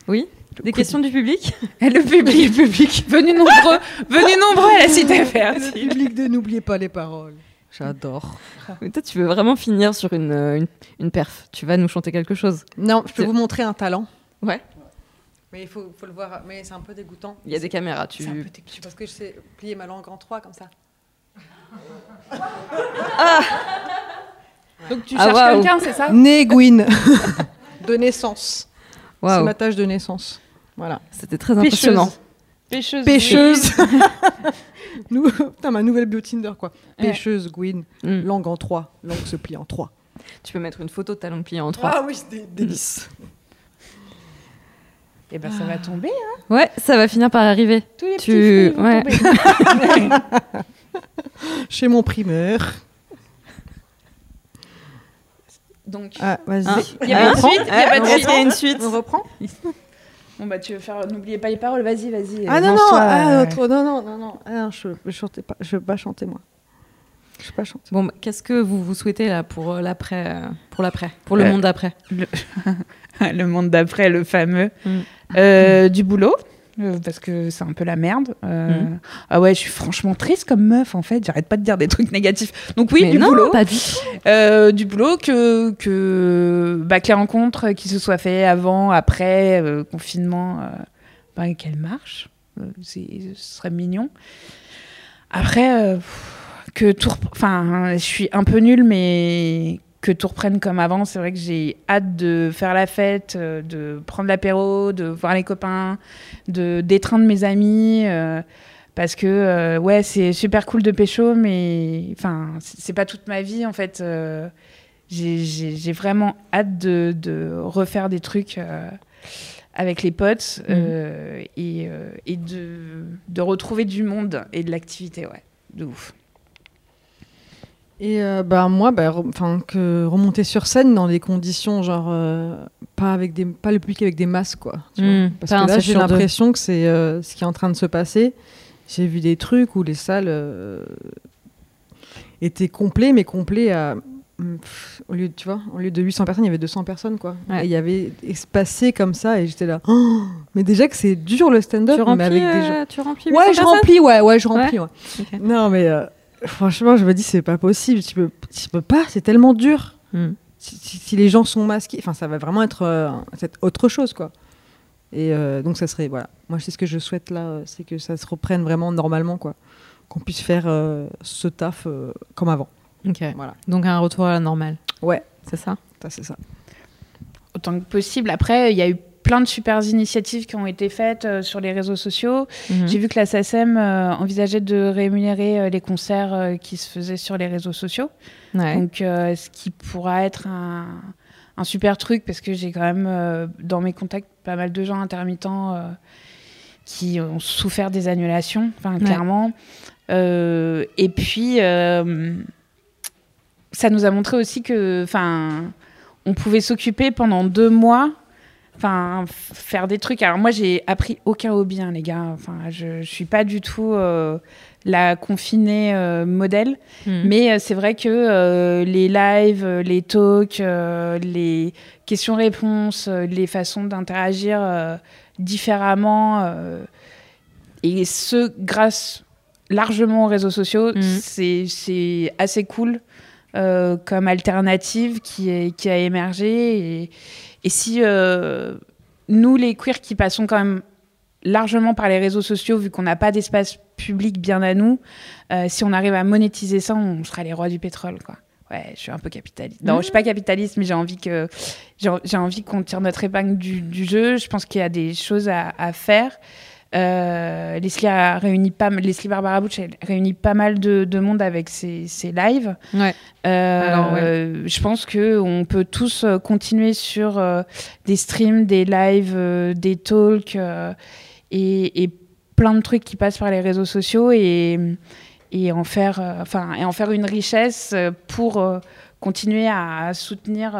Oui. Des questions du public le public, le public, venu nombreux, venu nombreux à la cité verte. public de N'oubliez pas les paroles. J'adore. Mais Toi, tu veux vraiment finir sur une, euh, une, une perf. Tu vas nous chanter quelque chose. Non, je peux vous montrer un talent. Ouais. Mais il faut, faut le voir. Mais c'est un peu dégoûtant. Il y a des caméras. Tu... C'est un peu dégoûtant parce que je sais plier ma langue en trois comme ça. Ah. Donc tu ah, cherches quelqu'un, c'est ça Né Gwyn. de naissance. C'est ma tâche de naissance. Voilà. C'était très impressionnant. Pêcheuse. Pêcheuse. Nous, putain, ma nouvelle bio Tinder, quoi. Pêcheuse, Gwyn, mm. langue en trois, langue se plie en trois. Tu peux mettre une photo de ta langue pliée en trois. Ah oui, c'est délice. Et eh ben ça va tomber, hein Ouais, ça va finir par arriver. Tous les tu... petits ouais. tomber. Chez mon primeur. Donc, ah, vas-y. Ah. Il y a une suite. Il y a une suite. On reprend Bon bah tu veux faire, n'oubliez pas les paroles, vas-y, vas-y. Ah non non, ah, trop, non non non non, ah, je ne chantais pas, je veux pas chanter moi. Je veux pas chanter. Bon, bah, qu'est-ce que vous vous souhaitez là pour euh, l'après, euh, pour l'après, pour le euh, monde d'après? le... le, monde d'après, le fameux. Mm. Euh, du boulot. Euh, parce que c'est un peu la merde. Euh, mm. Ah ouais, je suis franchement triste comme meuf en fait. J'arrête pas de dire des trucs négatifs. Donc oui, du boulot. Pas du tout. du boulot que que bah, que les rencontres qui se soient fait avant, après confinement, bah, qu'elles marchent. ce serait mignon. Après, que tout, enfin, je suis un peu nulle, mais que tout reprenne comme avant. C'est vrai que j'ai hâte de faire la fête, euh, de prendre l'apéro, de voir les copains, de d'étreindre mes amis. Euh, parce que euh, ouais, c'est super cool de pécho, mais enfin, c'est pas toute ma vie en fait. j'ai vraiment hâte de, de, refaire des trucs avec les potes mmh. et, et de, de retrouver du monde et de l'activité, ouais, de ouf. Et euh, bah, moi, bah, que remonter sur scène dans des conditions genre euh, pas avec des pas le public avec des masques quoi. Hmm, Parce que là j'ai l'impression que c'est euh, ce qui est en train de se passer. J'ai vu des trucs où les salles étaient complets mais complets à au lieu de, tu vois, au lieu de 800 personnes, il y avait 200 personnes quoi. Et il y avait espacé comme ça et j'étais là. Oh mais déjà que c'est dur le stand-up. Tu remplis, avec des gens... tu remplis Ouais, je remplis, ouais, ouais, je remplis. Ouais. Non mais Franchement, je me dis, c'est pas possible. Tu peux, tu peux pas, c'est tellement dur. Hmm. Si, les gens sont masqués, enfin, ça va vraiment être, euh, autre chose, quoi. Et euh, donc, ça serait, voilà. Moi, c'est ce que je souhaite là, euh, c'est que ça se reprenne vraiment normalement, quoi. Qu'on puisse faire ce taf comme avant. Ok. Voilà. Donc, un retour à la normale. Ouais. C'est ça C'est ça. Autant que possible. Après, il y a eu plein de super initiatives qui ont été faites euh, sur les réseaux sociaux. Mhm. J'ai vu que la SACEM euh, envisageait de rémunérer euh, les concerts qui se faisaient sur les réseaux sociaux. Donc, ce qui pourra être un, un, super truc parce que j'ai quand même dans mes contacts pas mal de gens intermittents qui ont souffert des annulations, enfin, clairement. et puis, ça nous a montré aussi que, enfin, on pouvait s'occuper pendant deux mois enfin faire des trucs alors moi j'ai appris aucun hobby hein, les gars enfin je, je suis pas du tout euh, la confinée euh, modèle hmm. mais euh, c'est vrai que les lives les talks les questions-réponses les façons d'interagir différemment et ce grâce largement aux réseaux sociaux hmm. c'est assez cool comme alternative qui, est, qui a émergé et et si euh, nous, les queers qui passons quand même largement par les réseaux sociaux, vu qu'on n'a pas d'espace public bien à nous, euh, si on arrive à monétiser ça, on sera les rois du pétrole, quoi. Ouais, je suis un peu capitaliste. Non, je suis pas capitaliste, mais j'ai envie que j'ai envie qu'on tire notre épingle du, jeu. Je pense qu'il y a des choses à, à faire. Euh, Leslie a réuni pas Leslie Barbara Butch a réuni pas mal de, monde avec ses, lives. Ouais. Euh, je pense que on peut tous euh, continuer sur des streams, des lives, des talks et, plein de trucs qui passent par les réseaux sociaux et, et en faire, enfin, et en faire une richesse pour continuer à soutenir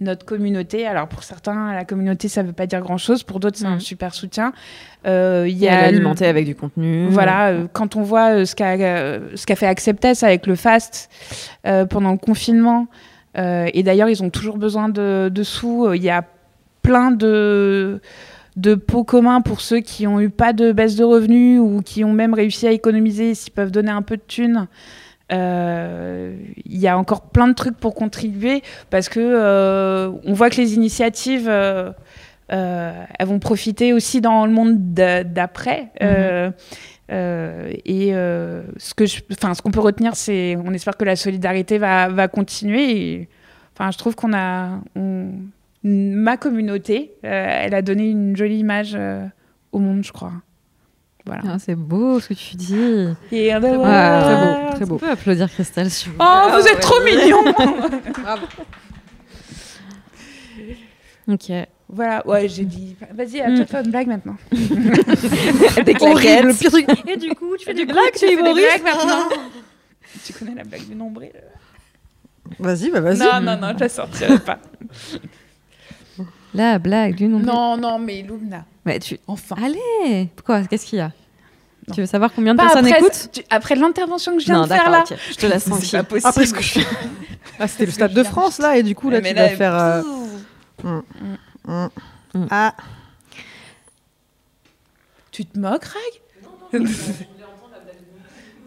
notre communauté. Alors pour certains, la communauté, ça ne veut pas dire grand-chose. Pour d'autres, c'est un mm. super soutien. Euh, il y a alimenté avec du contenu. Voilà, euh, quand on voit euh, ce qu'a ce qu'a fait Acceptess avec le fast pendant le confinement. et d'ailleurs, ils ont toujours besoin de, de sous. Il y a plein de de pots communs pour ceux qui ont eu pas de baisse de revenus ou qui ont même réussi à économiser, s'ils peuvent donner un peu de thunes. Euh, il y a encore plein de trucs pour contribuer parce que euh, on voit que les initiatives euh, elles vont profiter aussi dans le monde d'après. Mhm. et ce que enfin, ce qu'on peut retenir, c'est, on espère que la solidarité va, va continuer. enfin, je trouve qu'on a, ma communauté, elle a donné une jolie image au monde, je crois. Voilà. Ah, c'est beau ce que tu dis. Et très beau, très beau. Tu peux applaudir Christelle. oh, vous êtes trop mignon. Bravo. Ok. Voilà, ouais, j'ai dit. Vas-y, à toi de faire une blague maintenant. Des claquettes. le pire truc. Et du coup, tu fais des blagues, tu des blagues maintenant. tu connais la blague du nombril Vas-y, bah vas-y. Non, non, non, je la sortirai pas. La blague du nombril. Non, non, mais Lumna. Mais tu... Enfin. Allez Pourquoi? Qu'est-ce qu'il y a? Tu veux savoir combien de personnes après, écoutent Après l'intervention que je viens de faire là. Je te laisse tranquille. C'est pas possible. Après ce que je... ah, c'était le Stade de France là, et du coup là, tu vas faire. Euh... Mm. Mm. Mm. Ah. Tu te moques, Rag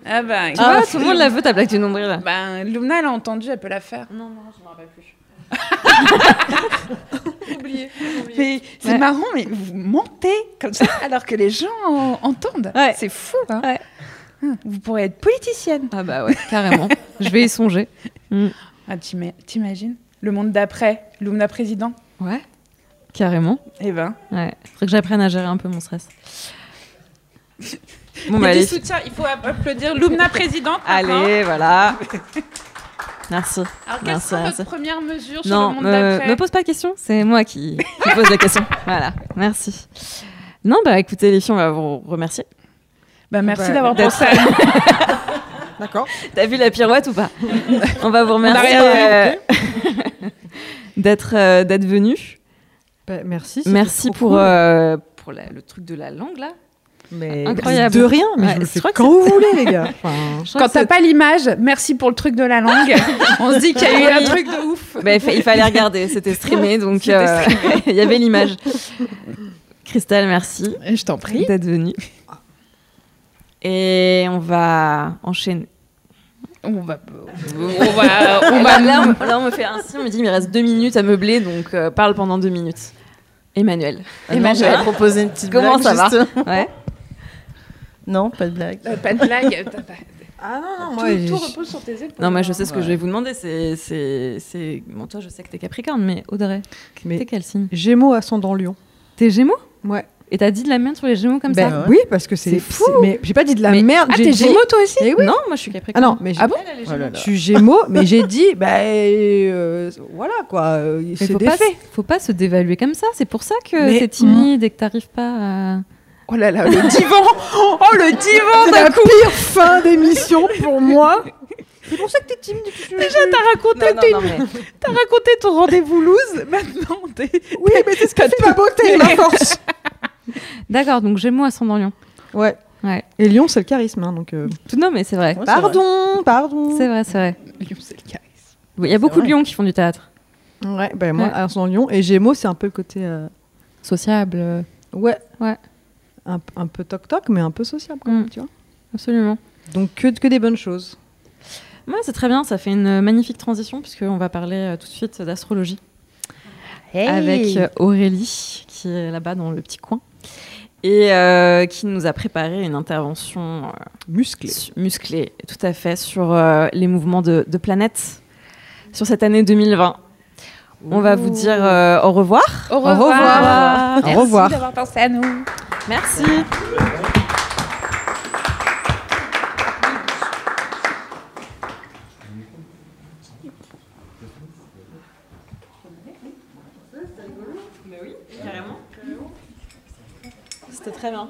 Ah ben, tu vois, tout le monde la veut ta blague du nombril. Ben, Lumna, elle a entendu, elle peut la faire. Non, non, je m'en rappelle plus. oublié. C'est marrant, mais vous mentez comme ça alors que les gens entendent. C'est fou. Hein. Hum, vous pourrez être politicienne. Ah bah ouais, carrément. Je vais y songer. Mm. Ah, t'imagines? Le monde d'après, Lumna président Ouais, carrément. Eh ben. Ouais, faudrait que j'apprenne à gérer un peu mon stress. Bon, bah, soutien, il faut applaudir Lumna présidente. Allez, voilà. Merci. Alors, quelle sera votre première mesure sur le monde d'après me pose pas de questions, c'est moi qui, pose la question. Voilà, merci. Non, bah écoutez, les filles, on va vous remercier. Bah, merci bah, d'avoir pensé D'accord. T'as vu la pirouette ou pas? On va vous remercier euh, d'être euh, d'être venu. Bah, merci. Merci pour, euh, pour le truc de la langue là. Mais incroyable. De rien, mais je le fais quand vous voulez, les gars. Enfin, quand t'as pas l'image, merci pour le truc de la langue. On se dit qu'il y a eu un truc de ouf. Bah, il fallait regarder, c'était streamé, donc euh, il y avait l'image. Christelle, merci. Je t'en prie. D'être venue. Et on va enchaîner. On va, on va, on va... Là, on, me fait ainsi, on me dit il me reste deux minutes à meubler, donc euh, parle pendant deux minutes. Emmanuel. Emmanuel. proposer une petite Comment ça va ouais. Non, pas de blague. Euh, pas de blague. ah non, non, moi. Tout, repose sur tes épaules. Non, moi je sais ce que je vais vous demander. C'est. c'est, Bon, toi, je sais que t'es Capricorne, mais Audrey, mais t'es quel signe? Gémeaux ascendant Lion. T'es Gémeaux? Ouais. Et t'as dit de la merde sur les Gémeaux comme ben ça? Oui, parce que c'est fou. Mais j'ai pas dit de la merde. Ah, t'es Gémeaux toi aussi? Eh oui. Non, moi je suis Capricorne. Ah non, mais ah bon oh Je suis Gémeaux, mais j'ai dit, bah euh, voilà quoi, euh, c'est des pas, Faut pas se dévaluer comme ça. C'est pour ça que t'es timide et que t'arrives pas à. Oh là là, le divan Oh le divan la pire fin d'émission pour moi c'est pour ça que t'es timide. Déjà, t'as raconté, as raconté ton rendez-vous loose. Maintenant, t'es. Oui, mais c'est ce que fait ma beauté, ma force. D'accord, donc Gémeaux ascendant Lion. Ouais. ouais. Et Lion, c'est le charisme. Hein, donc, euh... Non, mais c'est vrai. pardon, pardon. C'est vrai, c'est vrai. Lion, c'est le charisme. Il y a beaucoup de lions qui font du théâtre. Ouais, ben moi, ascendant Lion. Et Gémeaux, c'est un peu le côté. Euh... Sociable. Ouais. Ouais un, peu toc-toc, mais un peu sociable quand même, mm. tu vois. Absolument. Donc que, que des bonnes choses. Ouais, c'est très bien, ça fait une magnifique transition puisqu'on va parler euh, tout de suite d'astrologie. Avec euh, Aurélie, qui est là-bas dans le petit coin, et euh, qui nous a préparé une intervention musclée. musclée, tout à fait, sur les mouvements de, de planètes sur cette année 2020. On va vous dire au revoir. Au revoir. Au revoir. Au revoir. Merci d'avoir pensé à nous. Merci. C'était très bien.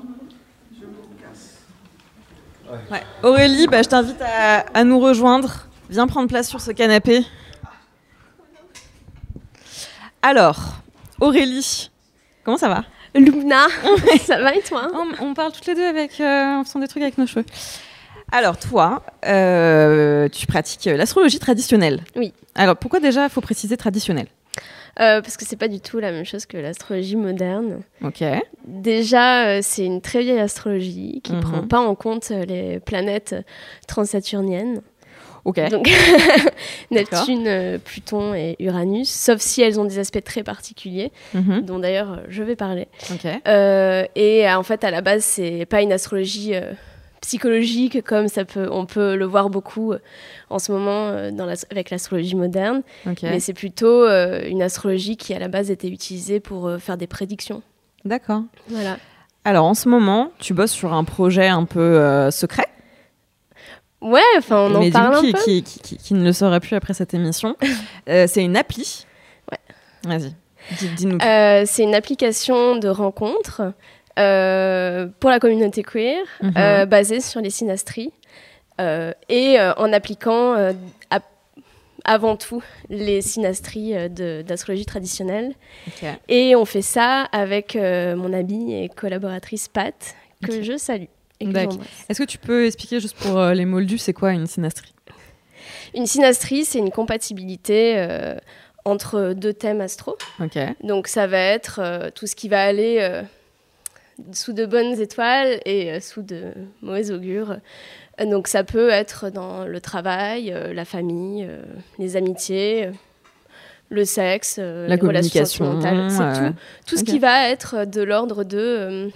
Ouais. Aurélie, bah, je t'invite à, à, nous rejoindre. Viens prendre place sur ce canapé. Alors, Aurélie, comment ça va? Lumna, ça va et toi on, parle toutes les deux avec, euh, en faisant des trucs avec nos cheveux. Alors toi, euh, tu pratiques l'astrologie traditionnelle. Oui. Alors pourquoi déjà il faut préciser traditionnelle euh, parce que c'est pas du tout la même chose que l'astrologie moderne. Ok. Déjà, c'est une très vieille astrologie qui ne mhm. prend pas en compte les planètes transsaturniennes. Donc Neptune, euh, Pluton et Uranus, sauf si elles ont des aspects très particuliers, mhm. dont d'ailleurs euh, je vais parler. Euh, et en fait, à la base, c'est pas une astrologie psychologique, comme ça peut, on peut le voir beaucoup en ce moment dans avec l'astrologie moderne. Mais c'est plutôt une astrologie qui, à la base, était utilisée pour faire des prédictions. D'accord. Voilà. Alors, en ce moment, tu bosses sur un projet un peu secret Ouais, enfin, on en parle un peu. Qui, qui, qui, ne le saurait plus après cette émission. Euh, c'est une appli. Ouais. Vas-y, dis-nous. Euh, c'est une application de rencontre euh, pour la communauté queer, mhm. basée sur les synastries et en appliquant avant tout les synastries d'astrologie traditionnelle. Et on fait ça avec mon amie et collaboratrice Pat, que je salue. Est-ce que tu peux expliquer juste pour euh, les moldus, c'est quoi une synastrie? Une synastrie, c'est une compatibilité euh, entre deux thèmes astro. Donc ça va être euh, tout ce qui va aller sous de bonnes étoiles et sous de mauvais augures. Donc ça peut être dans le travail, la famille, les amitiés, le sexe, la les communication, relations sentimentales. C'est tout, ce qui va être de l'ordre de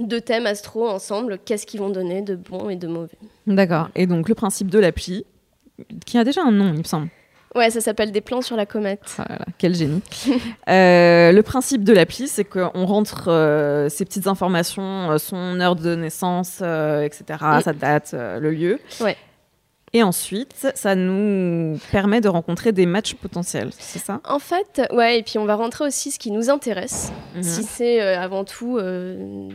deux thèmes astro ensemble, qu'est-ce qu'ils vont donner de bon et de mauvais. D'accord. Et donc le principe de l'appli, qui a déjà un nom, il me semble. Ouais, ça s'appelle des plans sur la comète. Voilà, ah quel génie. Euh, le principe de l'appli, c'est qu'on rentre euh, ces petites informations, euh, son heure de naissance, etc., sa date, le lieu. Ouais. Et ensuite, ça nous permet de rencontrer des matchs potentiels, c'est ça? En fait, ouais, et puis on va rentrer aussi ce qui nous intéresse. Mhm. Si c'est euh, avant tout euh,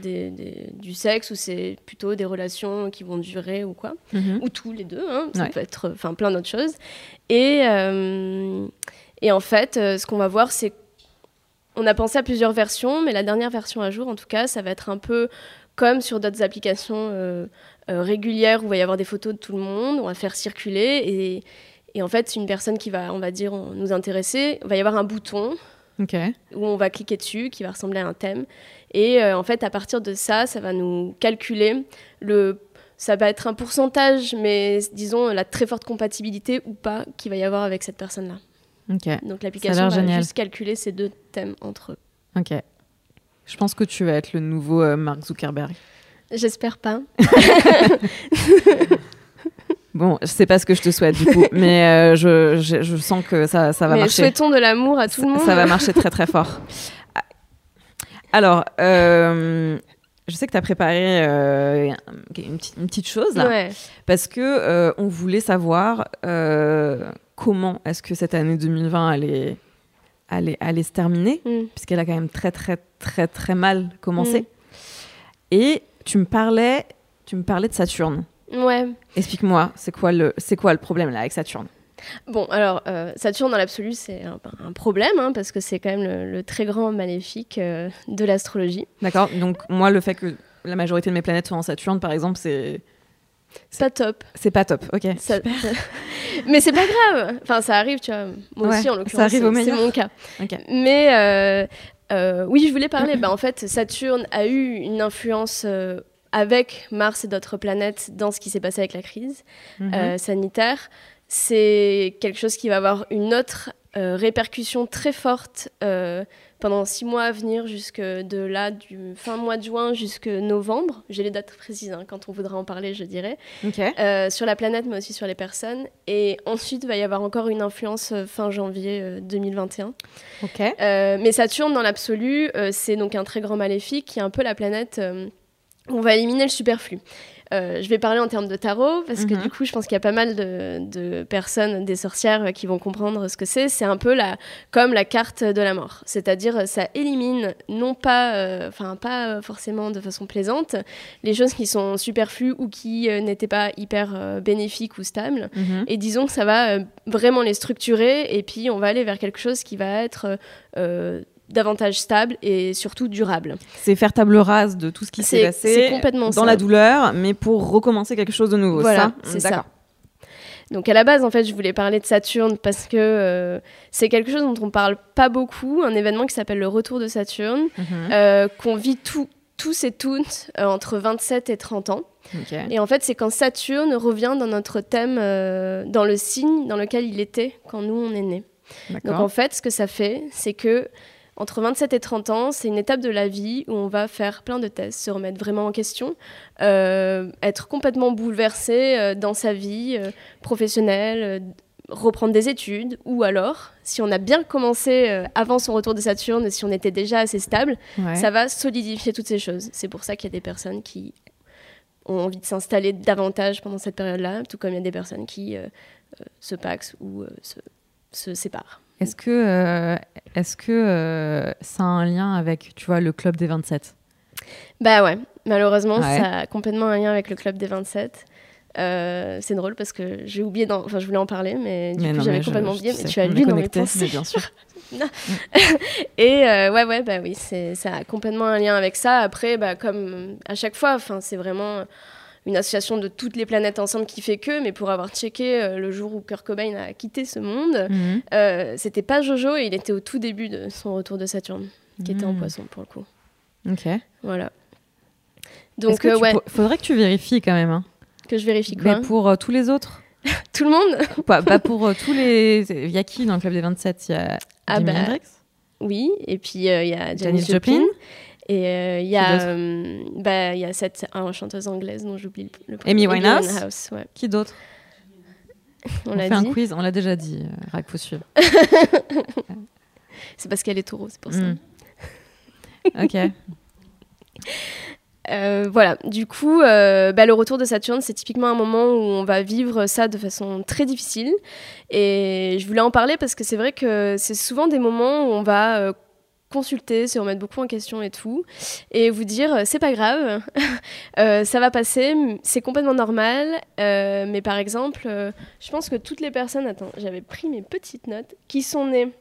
du sexe ou c'est plutôt des relations qui vont durer ou quoi, mhm. ou tous les deux, hein, ça peut être enfin plein d'autres choses. Et, euh, et en fait, ce qu'on va voir, c'est on a pensé à plusieurs versions, mais la dernière version à jour, en tout cas, ça va être un peu comme sur d'autres applications régulière où il va y avoir des photos de tout le monde, on va faire circuler et, et en fait, une personne qui va, on va dire, nous intéresser. Il va y avoir un bouton où on va cliquer dessus qui va ressembler à un thème. Et euh, en fait, à partir de ça, ça va nous calculer le. Ça va être un pourcentage, mais disons la très forte compatibilité ou pas qu'il va y avoir avec cette personne-là. Donc l'application va juste calculer ces deux thèmes entre eux. Ok. Je pense que tu vas être le nouveau euh, Mark Zuckerberg. J'espère pas. Bon, c'est pas ce que je te souhaite du coup, mais euh, je, je, sens que ça, ça va mais marcher. Souhaitons de l'amour à tout le monde. Ça va marcher très très fort. Alors, euh, je sais que tu as préparé euh, une, une, petite chose là, parce que on voulait savoir comment est-ce que cette année 2020 allait, allait, allait se terminer, mm. puisqu'elle a quand même très très très très mal commencé. Mm. Et tu me parlais, tu me parlais de Saturne. Ouais. Explique-moi, c'est quoi le, c'est quoi le problème là avec Saturne? Bon, alors euh, Saturne dans l'absolu, c'est un, problème hein, parce que c'est quand même le, très grand maléfique euh, de l'astrologie. D'accord. Donc moi, le fait que la majorité de mes planètes soient en Saturne, par exemple, c'est c'est pas top. C'est pas top, ok. Mais c'est pas grave. Enfin, ça arrive, tu vois. Moi aussi, en l'occurrence, c'est mon cas. Mais euh, euh, oui, je voulais parler. bah, en fait, Saturne a eu une influence euh, avec Mars et d'autres planètes dans ce qui s'est passé avec la crise mhm. euh, sanitaire. C'est quelque chose qui va avoir une autre répercussion très forte pendant six mois à venir, jusque de là, du fin mois de juin jusque novembre. J'ai les dates précises, hein, quand on voudra en parler, je dirais. Euh, sur la planète, mais aussi sur les personnes. Et ensuite, il va y avoir encore une influence euh, fin janvier 2021. Euh, mais Saturne, dans l'absolu, c'est donc un très grand maléfique qui est un peu la planète. on va éliminer le superflu. Euh, je vais parler en termes de tarot parce que mhm. du coup, je pense qu'il y a pas mal de, personnes, des sorcières, euh, qui vont comprendre ce que c'est. C'est un peu la, comme la carte de la mort, c'est-à-dire ça élimine non pas, euh, enfin pas forcément de façon plaisante, les choses qui sont superflues ou qui n'étaient pas hyper bénéfiques ou stables. Mhm. Et disons que ça va vraiment les structurer et puis on va aller vers quelque chose qui va être davantage stable et surtout durable. C'est faire table rase de tout ce qui s'est passé complètement dans la douleur, mais pour recommencer quelque chose de nouveau. Voilà, c'est ça. Donc à la base, en fait, je voulais parler de Saturne parce que euh, c'est quelque chose dont on parle pas beaucoup, un événement qui s'appelle le retour de Saturne, mhm. euh, qu'on vit tous et toutes euh, entre 27 et 30 ans. Et en fait, c'est quand Saturne revient dans notre thème, dans le signe dans lequel il était quand nous, on est nés. Donc en fait, ce que ça fait, c'est que entre 27 et 30 ans, c'est une étape de la vie où on va faire plein de tests, se remettre vraiment en question, euh, être complètement bouleversé euh, dans sa vie euh, professionnelle, reprendre des études, ou alors, si on a bien commencé avant son retour de Saturne, si on était déjà assez stable, ça va solidifier toutes ces choses. C'est pour ça qu'il y a des personnes qui ont envie de s'installer davantage pendant cette période-là, tout comme il y a des personnes qui se paxent ou se, se séparent. Est-ce que, euh, est-ce que euh, ça a un lien avec, tu vois, le club des 27 Bah ouais, malheureusement, ça a complètement un lien avec le club des 27. Euh, c'est drôle parce que j'ai oublié, enfin je voulais en parler, mais du coup j'avais complètement oublié. Mais tu as lu dans mes pensées. bien sûr. et ouais, ouais, bah oui, ça a complètement un lien avec ça. Après, bah, comme à chaque fois, enfin c'est vraiment une association de toutes les planètes ensemble qui fait que, mais pour avoir checké euh, le jour où Kurt Cobain a quitté ce monde, mhm. euh, c'était pas Jojo et il était au tout début de son retour de Saturne, qui était en mhm. poisson pour le coup. Ok. Voilà. Donc, euh, ouais. Faudrait que tu vérifies quand même. Hein. Que je vérifie quoi? Mais pour tous les autres? Tout le monde? Pas, pas, pour tous les. Il y a qui dans le club des 27 Il y a ah Jimi bah, Hendrix? Oui, et puis il y a Janis Joplin. Et euh, il y, euh, bah, y a cette chanteuse anglaise dont j'oublie le, nom. Amy Winehouse. Qui d'autre On, l'a fait un quiz, on l'a déjà dit, euh, faut suivre. c'est parce qu'elle est taureau, c'est pour ça. Hmm. ok. Euh, voilà, du coup, bah, le retour de Saturne, c'est typiquement un moment où on va vivre ça de façon très difficile. Et je voulais en parler parce que c'est vrai que c'est souvent des moments où on va consulter, se remettre beaucoup en question et tout, et vous dire euh, c'est pas grave, euh, ça va passer, c'est complètement normal. Euh, mais par exemple, je pense que toutes les personnes, attends, j'avais pris mes petites notes, qui sont nées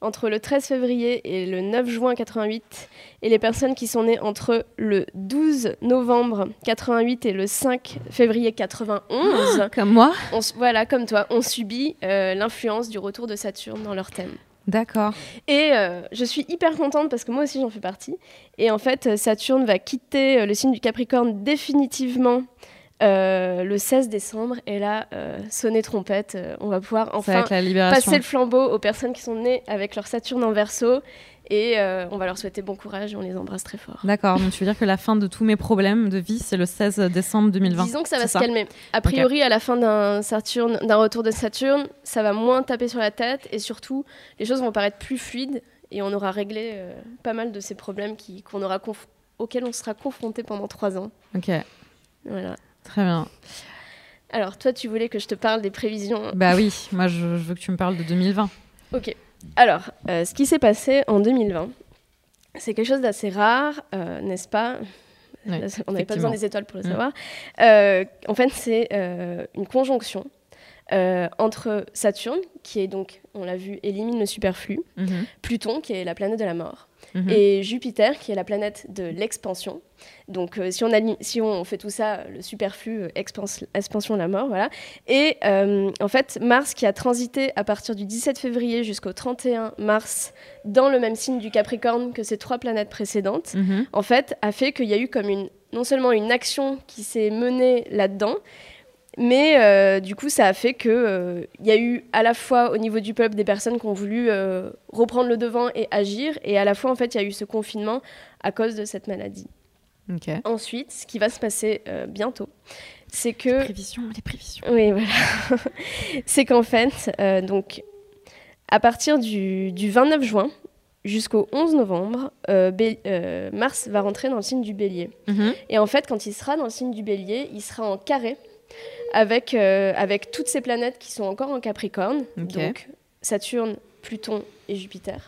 entre le 13 février et le 9 juin 88, et les personnes qui sont nées entre le 12 novembre 88 et le 5 février 91, comme moi, voilà, comme toi, ont subi l'influence du retour de Saturne dans leur thème. D'accord. Et euh, je suis hyper contente parce que moi aussi j'en fais partie. Et en fait, Saturne va quitter euh, le signe du Capricorne définitivement euh, le 16 décembre. Et là, sonner trompette, on va pouvoir enfin passer le flambeau aux personnes qui sont nées avec leur Saturne en verso et euh, on va leur souhaiter bon courage et on les embrasse très fort. D'accord, donc tu veux dire que la fin de tous mes problèmes de vie, c'est le 16 décembre 2020 Disons que ça va se calmer. A priori, à la fin d'un Saturne, d'un retour de Saturne, ça va moins taper sur la tête et surtout, les choses vont paraître plus fluides et on aura réglé euh, pas mal de ces problèmes qui, qu'on aura auxquels on sera confronté pendant trois ans. Ok. Voilà. Très bien. Alors, toi, tu voulais que je te parle des prévisions Bah oui, moi, je, je veux que tu me parles de 2020. Ok. Alors, euh, ce qui s'est passé en 2020, c'est quelque chose d'assez rare, euh, n'est-ce pas? On n'avait pas besoin des étoiles pour le mm. savoir. Euh, en fait, c'est une conjonction entre Saturne, qui est donc, on l'a vu, élimine le superflu, mm-hmm. Pluton, qui est la planète de la mort, Mhm. et Jupiter, qui est la planète de l'expansion. Donc, euh, si, on si on fait tout ça, le superflu, euh, expansion, la mort, voilà. Et euh, en fait, Mars, qui a transité à partir du 17 février jusqu'au 31 mars dans le même signe du Capricorne que ces trois planètes précédentes, mhm. en fait, a fait qu'il y a eu comme une, non seulement une action qui s'est menée là-dedans, mais euh, du coup, ça a fait qu'il euh, y a eu à la fois au niveau du peuple des personnes qui ont voulu euh, reprendre le devant et agir, et à la fois, en fait, il y a eu ce confinement à cause de cette maladie. Ensuite, ce qui va se passer bientôt, c'est que... Les prévisions, les prévisions. Oui, voilà. c'est qu'en fait, donc, à partir du, 29 juin, jusqu'au 11 novembre, Mars va rentrer dans le signe du bélier. Mhm. Et en fait, quand il sera dans le signe du bélier, il sera en carré avec, euh, avec toutes ces planètes qui sont encore en Capricorne, donc Saturne, Pluton et Jupiter.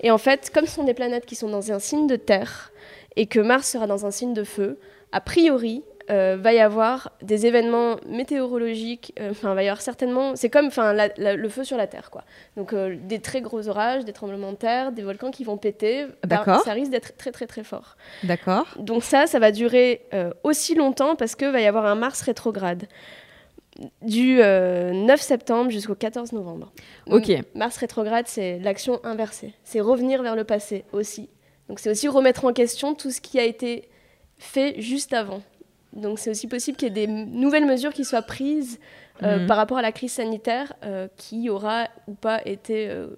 Et en fait, comme ce sont des planètes qui sont dans un signe de terre et que Mars sera dans un signe de feu, a priori, euh, va y avoir des événements météorologiques, euh, enfin, va y avoir certainement, c'est comme enfin, le feu sur la Terre, quoi. Donc, euh, des très gros orages, des tremblements de terre, des volcans qui vont péter, bah, ça risque d'être très, très, très fort. D'accord. Donc, ça, ça va durer aussi longtemps parce qu'il va y avoir un Mars rétrograde du 9 septembre jusqu'au 14 novembre. Ok. Mars rétrograde, c'est l'action inversée. C'est revenir vers le passé aussi. Donc c'est aussi remettre en question tout ce qui a été fait juste avant. Donc c'est aussi possible qu'il y ait des nouvelles mesures qui soient prises euh, mhm. par rapport à la crise sanitaire euh, qui aura ou pas été euh,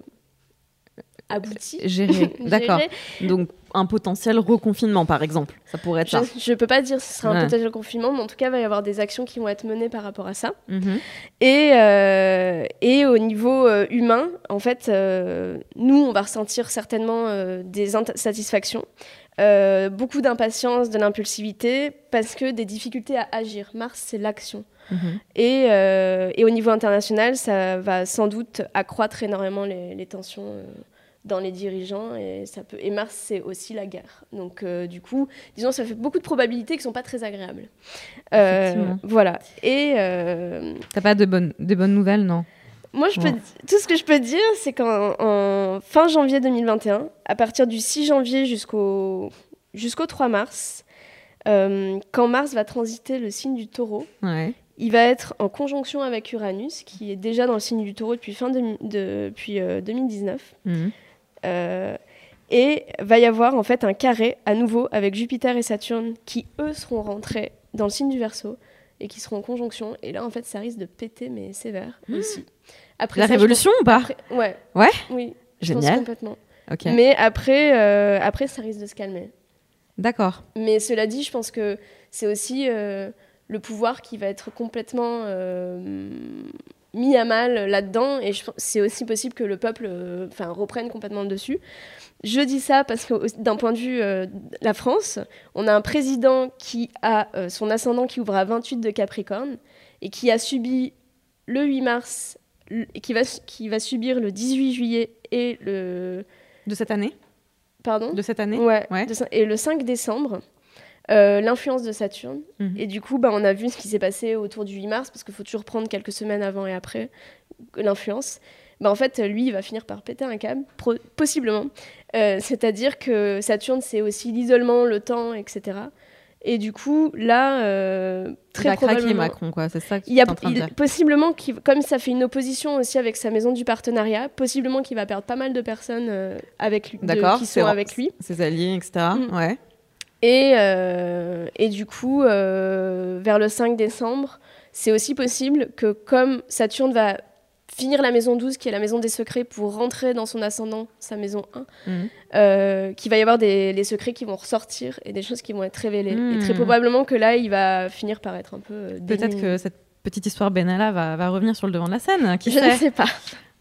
abouti. Géré, d'accord. Donc un potentiel reconfinement, par exemple. Ça pourrait être je, ça. Je peux pas dire si ce sera un potentiel confinement, mais en tout cas, il va y avoir des actions qui vont être menées par rapport à ça. Mhm. Et, euh, et au niveau euh, humain, en fait, euh, nous, on va ressentir certainement des insatisfactions. beaucoup d'impatience, de l'impulsivité, parce que des difficultés à agir. Mars, c'est l'action. Mhm. Et, et, au niveau international, ça va sans doute accroître énormément les, les tensions dans les dirigeants et ça peut et Mars c'est aussi la guerre. Donc euh, du coup disons ça fait beaucoup de probabilités qui sont pas très agréables. Euh, voilà. Et euh, t'as pas de bonnes de bonnes nouvelles non? Moi je peux tout ce que je peux dire c'est qu'en fin janvier 2021 à partir du 6 janvier jusqu'au jusqu'au 3 mars quand Mars va transiter le signe du Taureau il va être en conjonction avec Uranus, qui est déjà dans le signe du taureau depuis, fin de, depuis 2019. Euh, et va y avoir en fait un carré à nouveau avec Jupiter et Saturne qui eux seront rentrés dans le signe du Verseau et qui seront en conjonction. Et là en fait ça risque de péter mais sévère mmh. aussi. Après la révolution ou pas Ouais. Ouais. Oui. Génial. complètement. Mais après, euh, après ça risque de se calmer. D'accord. Mais cela dit, je pense que c'est aussi euh, le pouvoir qui va être complètement mis à mal là-dedans et c'est aussi possible que le peuple euh, reprenne complètement le dessus. Je dis ça parce que d'un point de vue euh, la France, on a un président qui a euh, son ascendant qui ouvre à 28 de Capricorne et qui a subi le 8 mars et qui va, qui va subir le 18 juillet et le... De cette année? Pardon? De cette année? Ouais. et le 5 décembre. Euh, l'influence de Saturne. Mhm. Et du coup, bah, on a vu ce qui s'est passé autour du 8 mars, parce qu'il faut toujours prendre quelques semaines avant et après l'influence. Bah, en fait, lui, il va finir par péter un câble, possiblement. Euh, c'est-à-dire que Saturne, c'est aussi l'isolement, le temps, etc. Et du coup, là, euh, très il probablement, Macron, quoi. C'est ça. il y a possiblement, comme ça fait une opposition aussi avec sa maison du partenariat, possiblement qu'il va perdre pas mal de personnes avec lui, qui sont avec lui, ses alliés, etc. Mm. Ouais. Et, euh, et du coup, euh, vers le 5 décembre, c'est aussi possible que comme Saturne va finir la maison 12, qui est la maison des secrets, pour rentrer dans son ascendant, sa maison 1, mhm. euh, qu'il va y avoir des les secrets qui vont ressortir et des choses qui vont être révélées. Et très mhm. probablement que là, il va finir par être un peu... Peut-être que cette petite histoire Benalla va, va, revenir sur le devant de la scène. Qui Je ne sais pas.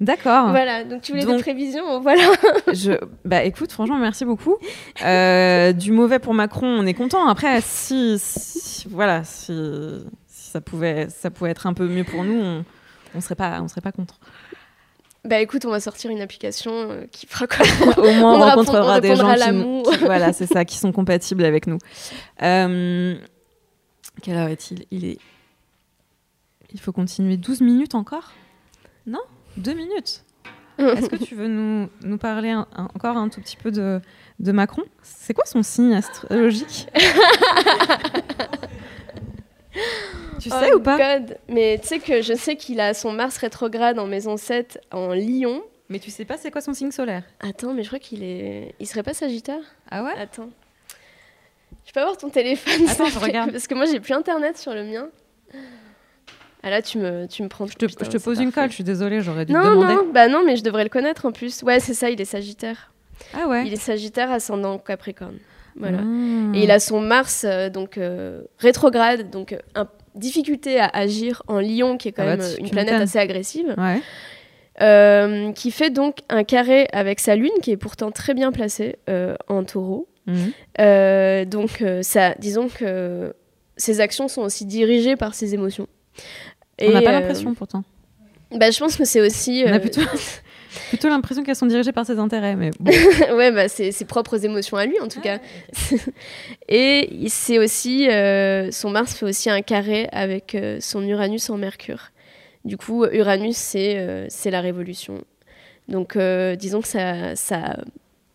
D'accord. Voilà, donc tu voulais des prévisions, voilà. je, bah écoute, franchement, merci beaucoup. Euh, du mauvais pour Macron, on est content. Après, si, voilà, si, ça pouvait, ça pouvait être un peu mieux pour nous, on, on serait pas, on serait pas contre. Bah écoute, on va sortir une application euh, qui fera quoi Au moins, on, rencontrera des gens qui, voilà, c'est ça, qui sont compatibles avec nous. Euh, quelle heure est-il? Il est, il faut continuer 12 minutes encore? Non? Deux minutes? Est-ce que tu veux nous, nous parler encore un tout petit peu de, de Macron? C'est quoi son signe astrologique? Tu sais oh ou pas? Mais tu sais que je sais qu'il a son Mars rétrograde en maison 7 en Lion. Mais tu sais pas c'est quoi son signe solaire? Attends, mais je crois qu'il est. Il serait pas Sagittaire? Ah ouais? Attends. Je peux avoir ton téléphone Attends, je regarde. Parce que moi j'ai plus internet sur le mien. Ah là, tu me, tu me prends. Je te, je te pose une colle, je suis désolée, j'aurais dû non, te demander. Non, bah non, mais je devrais le connaître en plus. Ouais, c'est ça, il est Sagittaire. Ah ouais Il est Sagittaire ascendant Capricorne. Voilà. Ah. Et il a son Mars, euh, donc euh, rétrograde, donc euh, difficulté à agir en Lion, qui est quand ah bah, même une planète assez agressive. Ouais. qui fait donc un carré avec sa lune, qui est pourtant très bien placée en taureau. Mhm. donc, ça, disons que ses actions sont aussi dirigées par ses émotions. On n'a pas euh, l'impression pourtant. Bah, je pense que c'est aussi. On a euh, plutôt, plutôt l'impression qu'elles sont dirigées par ses intérêts. Mais ouais, bah, c'est ses propres émotions à lui en tout cas. Et c'est aussi. Euh, son Mars fait aussi un carré avec son Uranus en Mercure. Du coup, Uranus, c'est c'est la révolution. Donc, disons que ça, ça,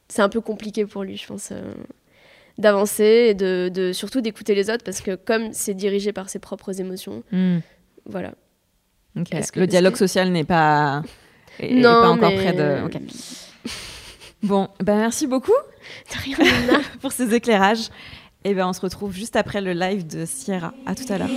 c'est un peu compliqué pour lui, je pense d'avancer et de, de surtout d'écouter les autres parce que comme c'est dirigé par ses propres émotions, hmm. Voilà. Que, le dialogue social n'est pas, non, pas encore près de. bon, ben merci beaucoup pour ces éclairages. Et ben on se retrouve juste après le live de Sierra. À tout à l'heure.